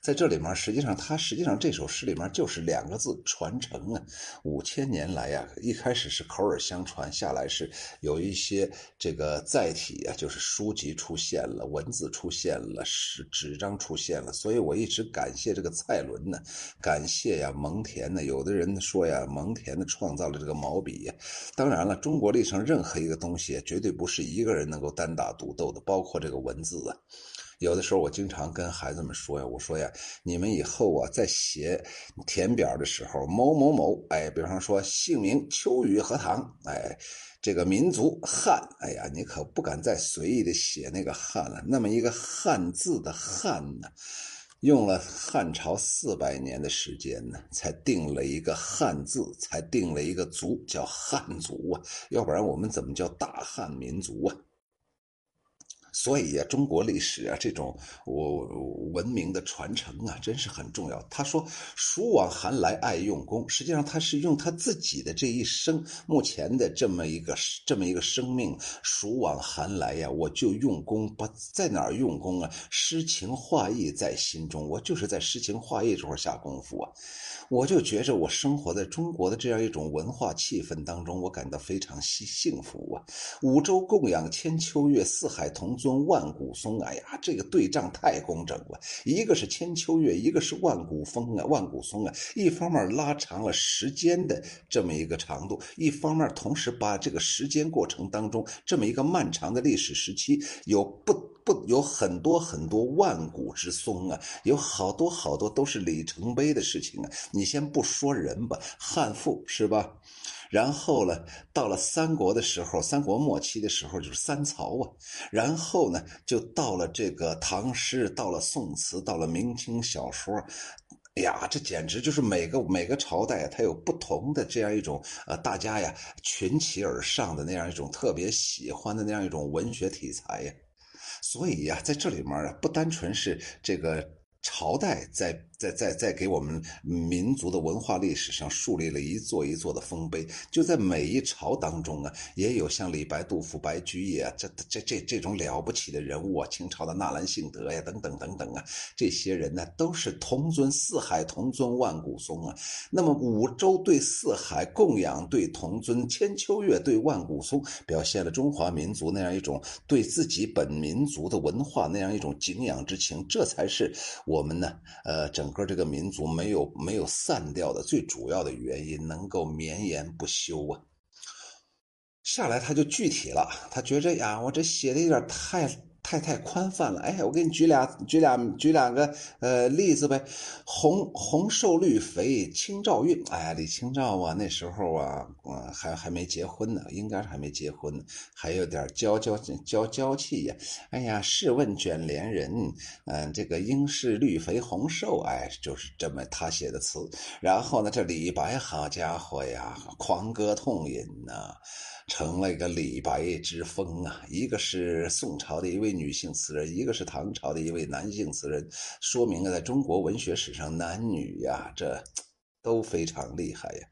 在这里面，实际上他实际上这首诗里面就是两个字传承啊。五千年来呀，一开始是口耳相传，下来是有一些这个载体啊，就是书籍出现了，文字出现了，是纸张出现了。所以我一直感谢这个蔡伦呢，感谢呀蒙恬呢。有的人说呀，蒙恬呢创造了这个毛笔。当然了，中国历史上任何一个东西，绝对不是一个人能够单打独斗的，包括这个文字啊。有的时候，我经常跟孩子们说呀，我说呀，你们以后啊，在写填表的时候，某某某，哎，比方说姓名秋雨荷塘，哎，这个民族汉，哎呀，你可不敢再随意的写那个汉了。那么一个汉字的汉呢，用了汉朝四百年的时间呢，才定了一个汉字，才定了一个族，叫汉族啊，要不然我们怎么叫大汉民族啊？所以呀，中国历史啊，这种我文明的传承啊，真是很重要。他说“暑往寒来爱用功”，实际上他是用他自己的这一生，目前的这么一个这么一个生命，“暑往寒来”呀，我就用功，不在哪儿用功啊？诗情画意在心中，我就是在诗情画意这块下功夫啊。我就觉着我生活在中国的这样一种文化气氛当中，我感到非常幸幸福啊！五洲供养千秋月，四海同尊万古松。哎呀，这个对仗太工整了。一个是千秋月，一个是万古风啊，万古松啊。一方面拉长了时间的这么一个长度，一方面同时把这个时间过程当中这么一个漫长的历史时期有不。不有很多很多万古之松啊，有好多好多都是里程碑的事情啊。你先不说人吧，汉赋是吧？然后呢，到了三国的时候，三国末期的时候就是三曹啊。然后呢，就到了这个唐诗，到了宋词，到了明清小说。哎呀，这简直就是每个每个朝代它有不同的这样一种呃，大家呀群起而上的那样一种特别喜欢的那样一种文学题材呀。所以呀，在这里面啊，不单纯是这个朝代在。在在在给我们民族的文化历史上树立了一座一座的丰碑，就在每一朝当中啊，也有像李白、杜甫、白居易啊，这这这这种了不起的人物啊，清朝的纳兰性德呀，等等等等啊，这些人呢，都是同尊四海同尊万古松啊。那么五洲对四海供养对同尊，千秋月对万古松，表现了中华民族那样一种对自己本民族的文化那样一种敬仰之情，这才是我们呢，呃整。整个这个民族没有没有散掉的最主要的原因，能够绵延不休啊。下来他就具体了，他觉着呀，我这写的有点太。太太宽泛了，哎，我给你举俩举俩举两个呃例子呗，红红瘦绿肥清照韵，哎，李清照啊，那时候啊，嗯，还还没结婚呢，应该是还没结婚，还有点娇娇娇娇气呀，哎呀，试问卷帘人，嗯，这个应是绿肥红瘦，哎，就是这么他写的词，然后呢，这李白好家伙呀，狂歌痛饮呐。成了一个李白之风啊！一个是宋朝的一位女性词人，一个是唐朝的一位男性词人，说明了在中国文学史上，男女呀，这都非常厉害呀。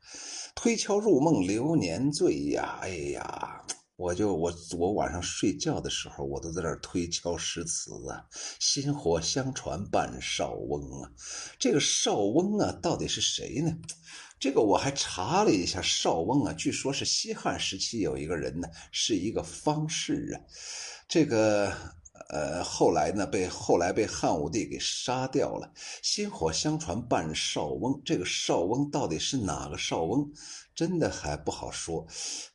推敲入梦流年醉呀，哎呀，我就我我晚上睡觉的时候，我都在那推敲诗词啊。薪火相传半少翁啊，这个少翁啊，到底是谁呢？这个我还查了一下，少翁啊，据说是西汉时期有一个人呢，是一个方士啊。这个呃，后来呢，被后来被汉武帝给杀掉了。薪火相传半少翁，这个少翁到底是哪个少翁？真的还不好说，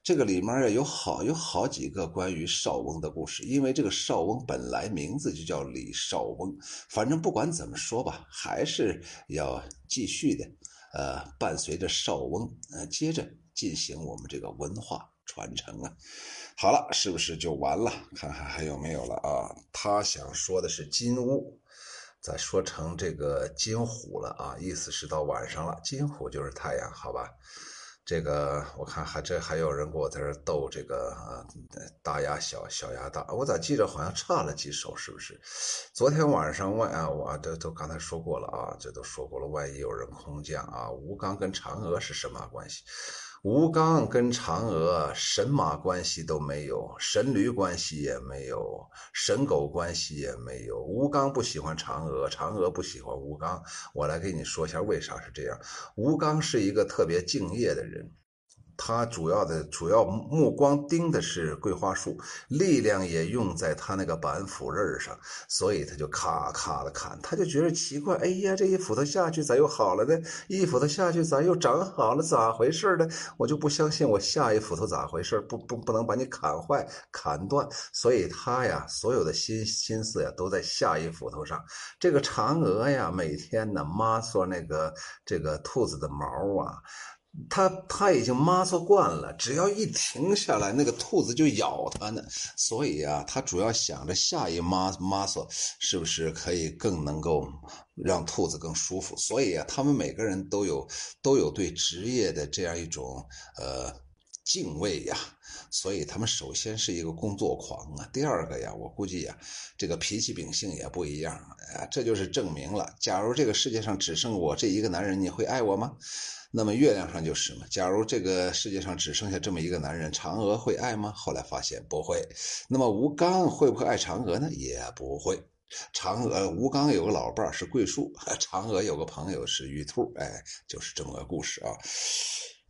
这个里面啊有好有好几个关于少翁的故事，因为这个少翁本来名字就叫李少翁。反正不管怎么说吧，还是要继续的，呃，伴随着少翁，呃，接着进行我们这个文化传承啊。好了，是不是就完了？看看还有没有了啊？他想说的是金乌，再说成这个金虎了啊，意思是到晚上了，金虎就是太阳，好吧？这个我看还这还有人给我在这逗这个啊，大鸭小小鸭大，我咋记着好像差了几首，是不是？昨天晚上万啊，我都都刚才说过了啊，这都说过了，万一有人空降啊，吴刚跟嫦娥是什么关系？吴刚跟嫦娥神马关系都没有，神驴关系也没有，神狗关系也没有。吴刚不喜欢嫦娥，嫦娥不喜欢吴刚。我来给你说一下为啥是这样。吴刚是一个特别敬业的人。他主要的主要目光盯的是桂花树，力量也用在他那个板斧刃上，所以他就咔咔的砍。他就觉得奇怪，哎呀，这一斧头下去咋又好了呢？一斧头下去咋又长好了？咋回事呢？我就不相信我下一斧头咋回事？不不不能把你砍坏、砍断。所以他呀，所有的心心思呀都在下一斧头上。这个嫦娥呀，每天呢抹索那个这个兔子的毛啊。他他已经抹索惯了，只要一停下来，那个兔子就咬他呢。所以啊，他主要想着下一抹抹索是不是可以更能够让兔子更舒服。所以啊，他们每个人都有都有对职业的这样一种呃敬畏呀。所以他们首先是一个工作狂啊，第二个呀，我估计呀，这个脾气秉性也不一样啊。这就是证明了，假如这个世界上只剩我这一个男人，你会爱我吗？那么月亮上就是嘛。假如这个世界上只剩下这么一个男人，嫦娥会爱吗？后来发现不会。那么吴刚会不会爱嫦娥呢？也不会。嫦娥吴刚有个老伴是桂树，嫦娥有个朋友是玉兔，哎，就是这么个故事啊。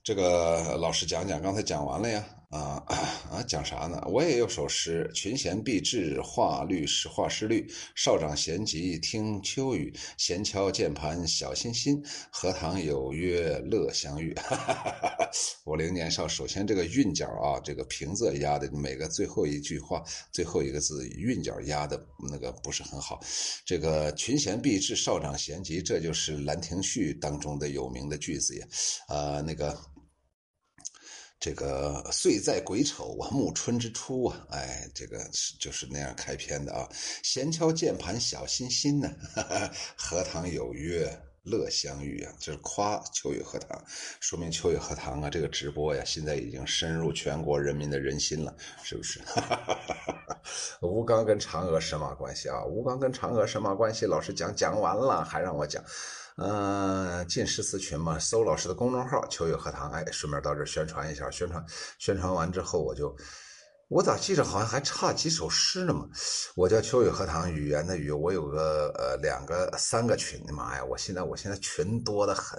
这个老师讲讲，刚才讲完了呀。啊啊，讲啥呢？我也有首诗：群贤毕至画律诗，画诗律；少长闲集听秋雨，闲敲键盘小心心。荷塘有约乐相遇。我零年少，首先这个韵脚啊，这个平仄压的每个最后一句话最后一个字韵脚压的那个不是很好。这个群贤毕至，少长闲集，这就是《兰亭序》当中的有名的句子呀。啊，那个。这个岁在癸丑啊，暮春之初啊，哎，这个是就是那样开篇的啊。闲敲键盘小心心呢，荷塘有约乐相遇啊，这是夸秋雨荷塘，说明秋雨荷塘啊，这个直播呀，现在已经深入全国人民的人心了，是不是？吴刚跟嫦娥什么关系啊？吴刚跟嫦娥什么关系？老师讲讲完了，还让我讲。呃，进诗词群嘛，搜老师的公众号“秋雨荷塘”，哎，顺便到这宣传一下，宣传宣传完之后，我就，我咋记着好像还差几首诗呢嘛？我叫秋雨荷塘，语言的语，我有个呃两个三个群，妈呀，我现在我现在群多得很。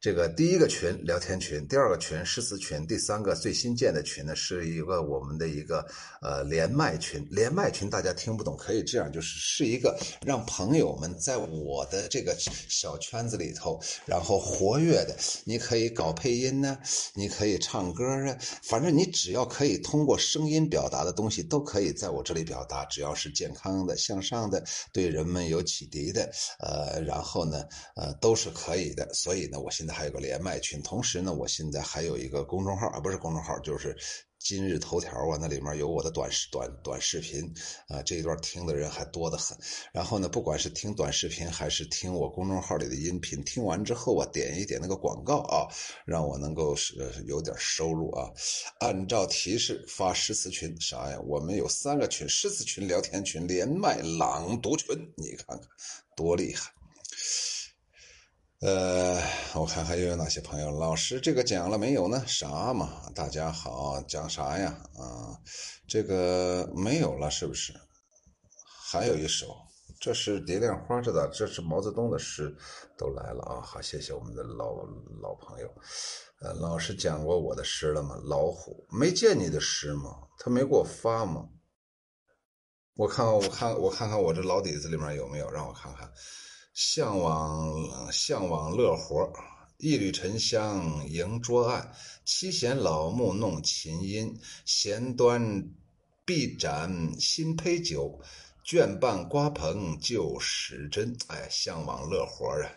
这个第一个群聊天群，第二个群诗词群，第三个最新建的群呢，是一个我们的一个呃连麦群。连麦群大家听不懂，可以这样，就是是一个让朋友们在我的这个小圈子里头，然后活跃的。你可以搞配音呢，你可以唱歌啊，反正你只要可以通过声音表达的东西，都可以在我这里表达。只要是健康的、向上的，对人们有启迪的，呃，然后呢，呃，都是可以的。所以呢，我现在还有个连麦群，同时呢，我现在还有一个公众号啊，不是公众号，就是今日头条啊，那里面有我的短视短短视频啊，这一段听的人还多得很。然后呢，不管是听短视频还是听我公众号里的音频，听完之后啊，点一点那个广告啊，让我能够是有点收入啊。按照提示发诗词群啥呀？我们有三个群：诗词群、聊天群、连麦朗读群，你看看多厉害！呃，我看还有哪些朋友？老师，这个讲了没有呢？啥嘛？大家好，讲啥呀？啊，这个没有了，是不是？还有一首，这是《蝶恋花》，这咋？这是毛泽东的诗，都来了啊！好，谢谢我们的老老朋友。呃，老师讲过我的诗了吗？老虎没见你的诗吗？他没给我发吗？我看看，我看，我看看我这老底子里面有没有，让我看看。向往向往乐活，一缕沉香迎桌案，七弦老木弄琴音，弦端臂展新醅酒，卷瓣瓜棚旧时针。哎，向往乐活啊！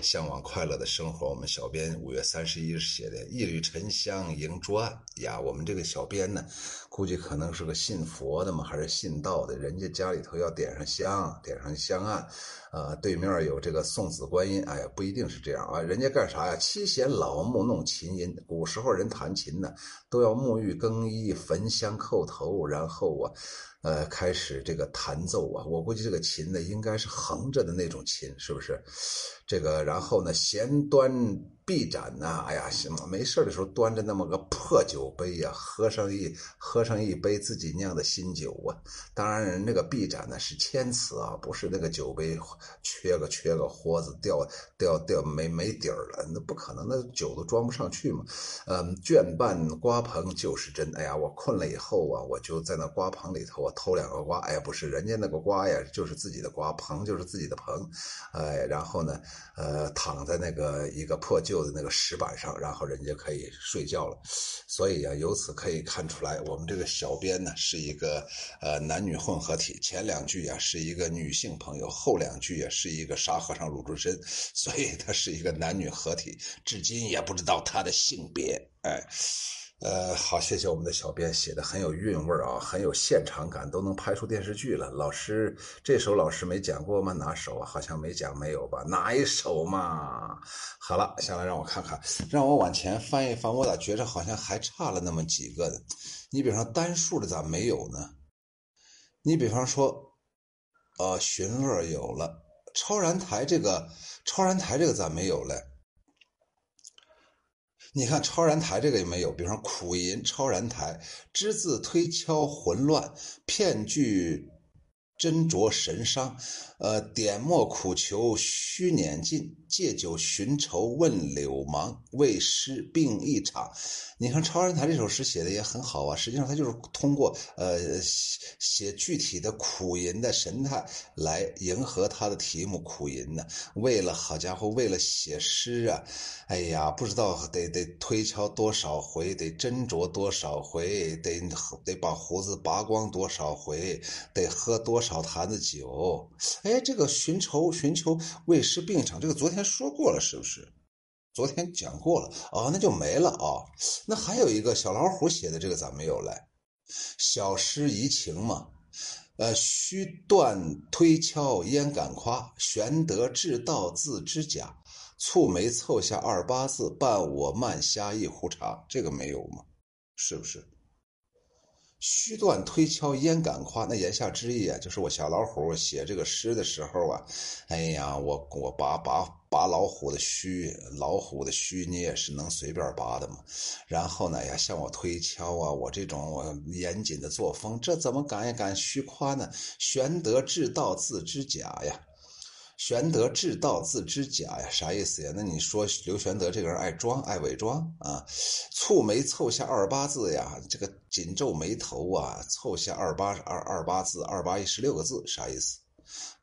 向往快乐的生活，我们小编五月三十一日写的“一缕沉香迎桌案”呀。我们这个小编呢，估计可能是个信佛的嘛，还是信道的？人家家里头要点上香，点上香案，呃，对面有这个送子观音。哎呀，不一定是这样啊。人家干啥呀？七弦老木弄琴音。古时候人弹琴呢，都要沐浴更衣，焚香叩头，然后啊。呃，开始这个弹奏啊，我估计这个琴呢，应该是横着的那种琴，是不是？这个，然后呢，弦端。臂展呐，哎呀，行，没事的时候端着那么个破酒杯呀，喝上一喝上一杯自己酿的新酒啊。当然，那个臂展呢是谦词啊，不是那个酒杯缺个缺个豁子掉掉掉没没底儿了，那不可能，那酒都装不上去嘛。嗯，卷半瓜棚就是真。哎呀，我困了以后啊，我就在那瓜棚里头，我偷两个瓜。哎呀，不是，人家那个瓜呀，就是自己的瓜，棚就是自己的棚。哎，然后呢，呃，躺在那个一个破就在那个石板上，然后人家可以睡觉了，所以啊，由此可以看出来，我们这个小编呢是一个呃男女混合体，前两句啊是一个女性朋友，后两句也是一个沙和尚鲁智深，所以他是一个男女合体，至今也不知道他的性别，哎。呃，好，谢谢我们的小编写的很有韵味啊，很有现场感，都能拍出电视剧了。老师，这首老师没讲过吗？哪首啊？好像没讲，没有吧？哪一首嘛？好了，下来让我看看，让我往前翻一翻，我咋觉着好像还差了那么几个呢？你比方单数的咋没有呢？你比方说，呃，寻乐有了，超然台这个，超然台这个咋没有嘞？你看超然台这个也没有，比方说苦吟超然台，只字推敲混乱，片句。斟酌神伤，呃，点墨苦求须捻尽，借酒寻愁问柳芒，为诗病一场。你看《超人台》这首诗写的也很好啊，实际上他就是通过呃写具体的苦吟的神态来迎合他的题目苦吟呢。为了好家伙，为了写诗啊，哎呀，不知道得得推敲多少回，得斟酌多少回，得得把胡子拔光多少回，得喝多。少坛子酒，哎，哎这个寻仇寻求为师病场，这个昨天说过了，是不是？昨天讲过了哦，那就没了啊。那还有一个小老虎写的这个咋没有嘞？小诗怡情嘛，呃，须断推敲焉敢夸，玄德至道字之假，蹙眉凑下二八字，伴我慢呷一壶茶，这个没有吗？是不是？须断推敲焉敢夸？那言下之意啊，就是我小老虎写这个诗的时候啊，哎呀，我我拔拔拔老虎的须，老虎的须你也是能随便拔的嘛。然后呢呀，向我推敲啊，我这种严谨的作风，这怎么敢也敢虚夸呢？玄德至道自知假呀。玄德至道自知假呀，啥意思呀？那你说刘玄德这个人爱装爱伪装啊？蹙眉凑下二八字呀，这个紧皱眉头啊，凑下二八二二八字，二八一十六个字，啥意思？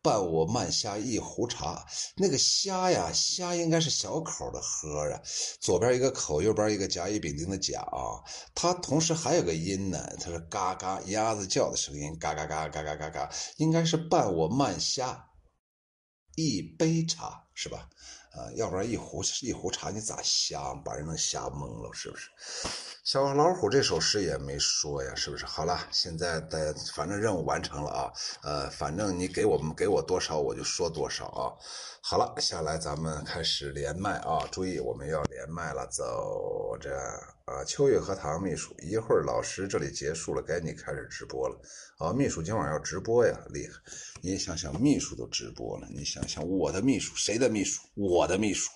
伴我慢下一壶茶，那个虾呀，虾应该是小口的喝啊，左边一个口，右边一个甲乙丙丁的甲啊，它同时还有个音呢，它是嘎嘎鸭子叫的声音，嘎嘎嘎嘎嘎嘎嘎，应该是伴我慢下。一杯茶是吧？啊，要不然一壶一壶茶你咋瞎把人能瞎懵了？是不是？小老虎这首诗也没说呀，是不是？好了，现在的反正任务完成了啊，呃，反正你给我们给我多少我就说多少啊。好了，下来咱们开始连麦啊，注意我们要连麦了，走着啊。秋月荷塘秘书，一会儿老师这里结束了，该你开始直播了啊。秘书今晚要直播呀，厉害！你想想，秘书都直播了，你想想我的秘书，谁的秘书？我的秘书。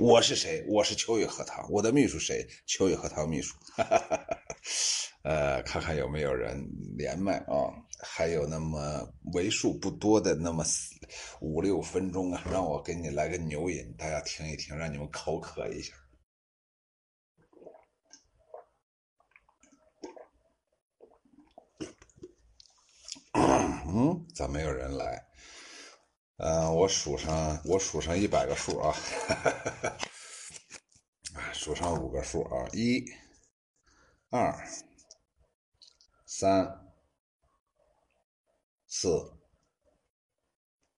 我是谁？我是秋月荷塘。我的秘书谁？秋月荷塘秘书。呃，看看有没有人连麦啊？还有那么为数不多的那么五六分钟啊，让我给你来个牛饮，大家听一听，让你们口渴一下。嗯，咋没有人来？呃，我数上，我数上一百个数啊，数上五个数啊，一、二、三、四、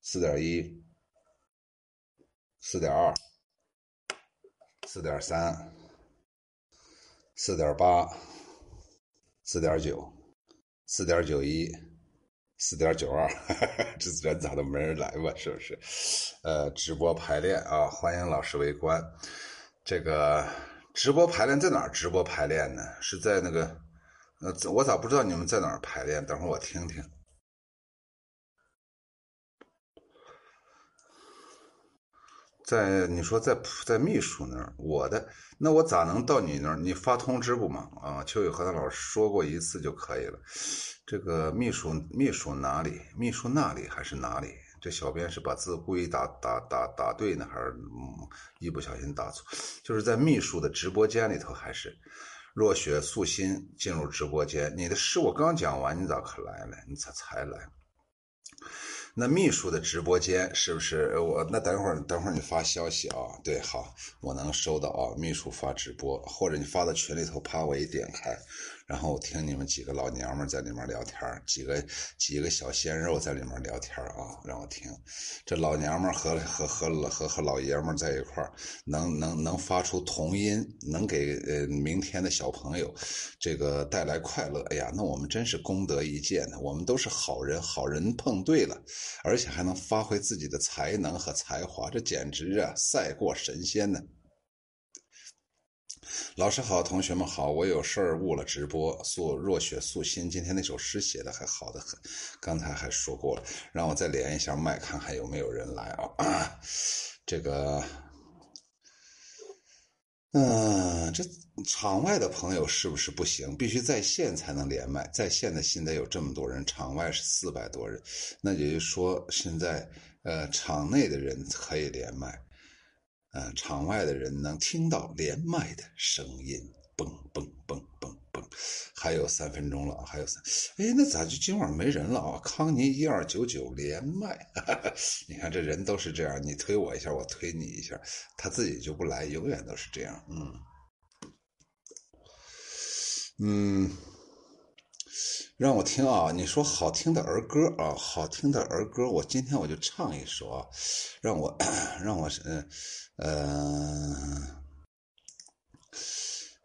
四点一、四点二、四点三、四点八、四点九、四点九一。四点九二，这人咋都没人来吧？是不是？呃，直播排练啊，欢迎老师围观。这个直播排练在哪儿直播排练呢？是在那个……呃，我咋不知道你们在哪儿排练？等会儿我听听。在你说在在秘书那儿，我的那我咋能到你那儿？你发通知不嘛？啊，秋雨和他老师说过一次就可以了。这个秘书秘书哪里？秘书那里还是哪里？这小编是把字故意打打打打对呢，还是一不小心打错？就是在秘书的直播间里头，还是若雪素心进入直播间？你的诗我刚讲完，你咋可来了？你咋才来？那秘书的直播间是不是我？那等会儿等会儿你发消息啊？对，好，我能收到啊。秘书发直播，或者你发到群里头，啪我一点开。然后我听你们几个老娘们在里面聊天几个几个小鲜肉在里面聊天啊，让我听。这老娘们和和和和和老爷们在一块能能能发出同音，能给呃明天的小朋友这个带来快乐。哎呀，那我们真是功德一件呢。我们都是好人，好人碰对了，而且还能发挥自己的才能和才华，这简直啊赛过神仙呢。老师好，同学们好，我有事儿误了直播。素若雪素心，今天那首诗写的还好的很，刚才还说过了，让我再连一下麦，看看有没有人来啊。这个，嗯，这场外的朋友是不是不行？必须在线才能连麦，在线的现在有这么多人，场外是四百多人，那也就是说，现在呃，场内的人可以连麦。呃，场外的人能听到连麦的声音，嘣嘣嘣嘣嘣，还有三分钟了，还有三，哎，那咋就今晚没人了啊？康尼一二九九连麦，你看这人都是这样，你推我一下，我推你一下，他自己就不来，永远都是这样，嗯，嗯。让我听啊！你说好听的儿歌啊，好听的儿歌，我今天我就唱一首啊，让我 让我嗯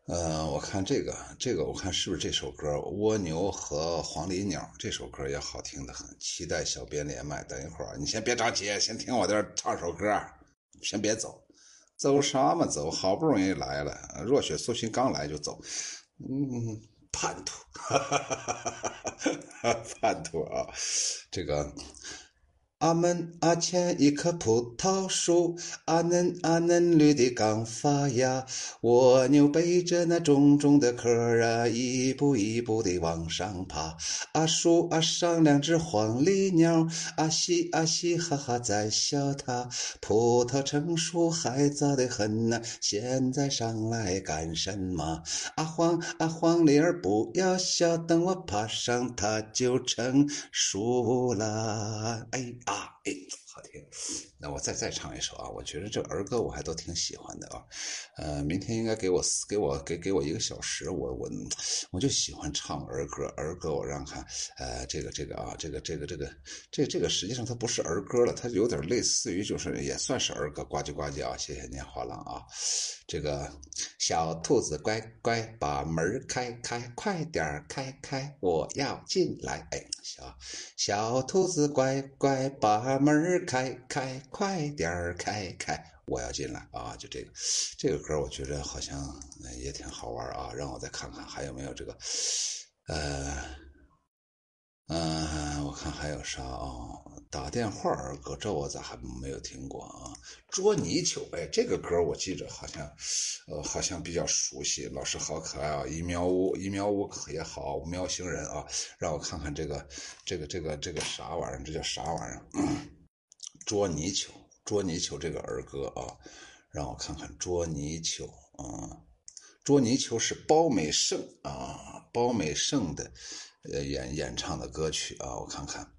呃，我看这个这个，我看是不是这首歌《蜗牛和黄鹂鸟》这首歌也好听的很，期待小编连麦。等一会儿，你先别着急，先听我这儿唱首歌，先别走，走啥嘛走？好不容易来了，若雪素心刚来就走，嗯。叛徒，叛徒啊！这个。阿门阿前一棵葡萄树，阿嫩阿嫩绿的刚发芽。蜗牛背着那重重的壳啊，一步一步地往上爬。阿树阿上两只黄鹂鸟，阿嘻阿嘻哈哈在笑它。葡萄成熟还早得很呐，现在上来干什么？阿黄阿黄鹂儿不要笑，等我爬上它就成熟了。哎。啊，哎，好听。那我再再唱一首啊，我觉得这儿歌我还都挺喜欢的啊。呃，明天应该给我给我给给我一个小时，我我我就喜欢唱儿歌。儿歌我让看，呃，这个这个啊，这个这个这个这这个实际上它不是儿歌了，它有点类似于就是也算是儿歌，呱唧呱唧啊。谢谢您，花郎啊。这个小兔子乖乖，把门开开，快点开开，我要进来。哎，小小兔子乖乖，把门开开，快点儿开开，我要进来啊！就这个，这个歌我觉得好像也挺好玩啊。让我再看看还有没有这个，呃。嗯，我看还有啥啊？打电话儿歌，这我咋还没有听过啊？捉泥鳅，哎，这个歌我记着好像，呃，好像比较熟悉。老师好可爱啊！一喵呜，一喵呜也好，喵星人啊，让我看看这个，这个，这个，这个啥玩意儿？这叫啥玩意儿？捉泥鳅，捉泥鳅这个儿歌啊，让我看看捉泥鳅啊，捉泥鳅是包美胜啊，包美胜的。呃，演演唱的歌曲啊，我看看，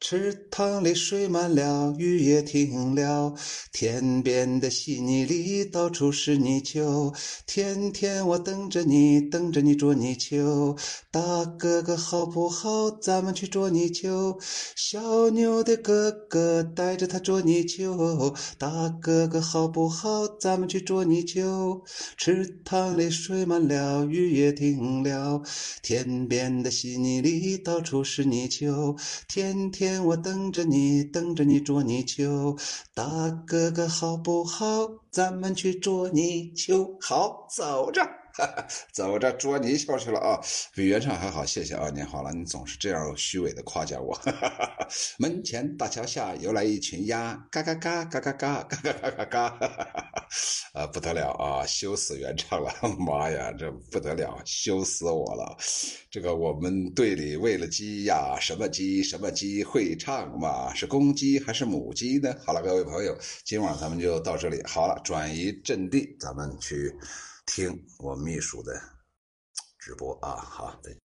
池塘里水满了，雨也停了，天边的稀泥里到处是泥鳅。天天我等着你，等着你捉泥鳅。大哥哥好不好？咱们去捉泥鳅。小牛的哥哥带着他捉泥鳅。大哥哥好不好？咱们去捉泥鳅。池塘里水满了，雨也停了，天边的稀泥里到处是泥鳅。天天。我等着你，等着你捉泥鳅，大哥哥好不好？咱们去捉泥鳅，好，走着，走着捉泥鳅去了啊！比原唱还好，谢谢啊！您好了，你总是这样虚伪的夸奖我。门前大桥下游来一群鸭，嘎嘎嘎，嘎嘎嘎，嘎嘎嘎嘎嘎。啊，不得了啊！羞死原唱了，妈呀，这不得了，羞死我了！这个我们队里喂了鸡呀，什么鸡？什么鸡会唱吗？是公鸡还是母鸡呢？好了，各位朋友，今晚咱们就到这里。好了，转移阵地，咱们去听我秘书的直播啊！好，再见。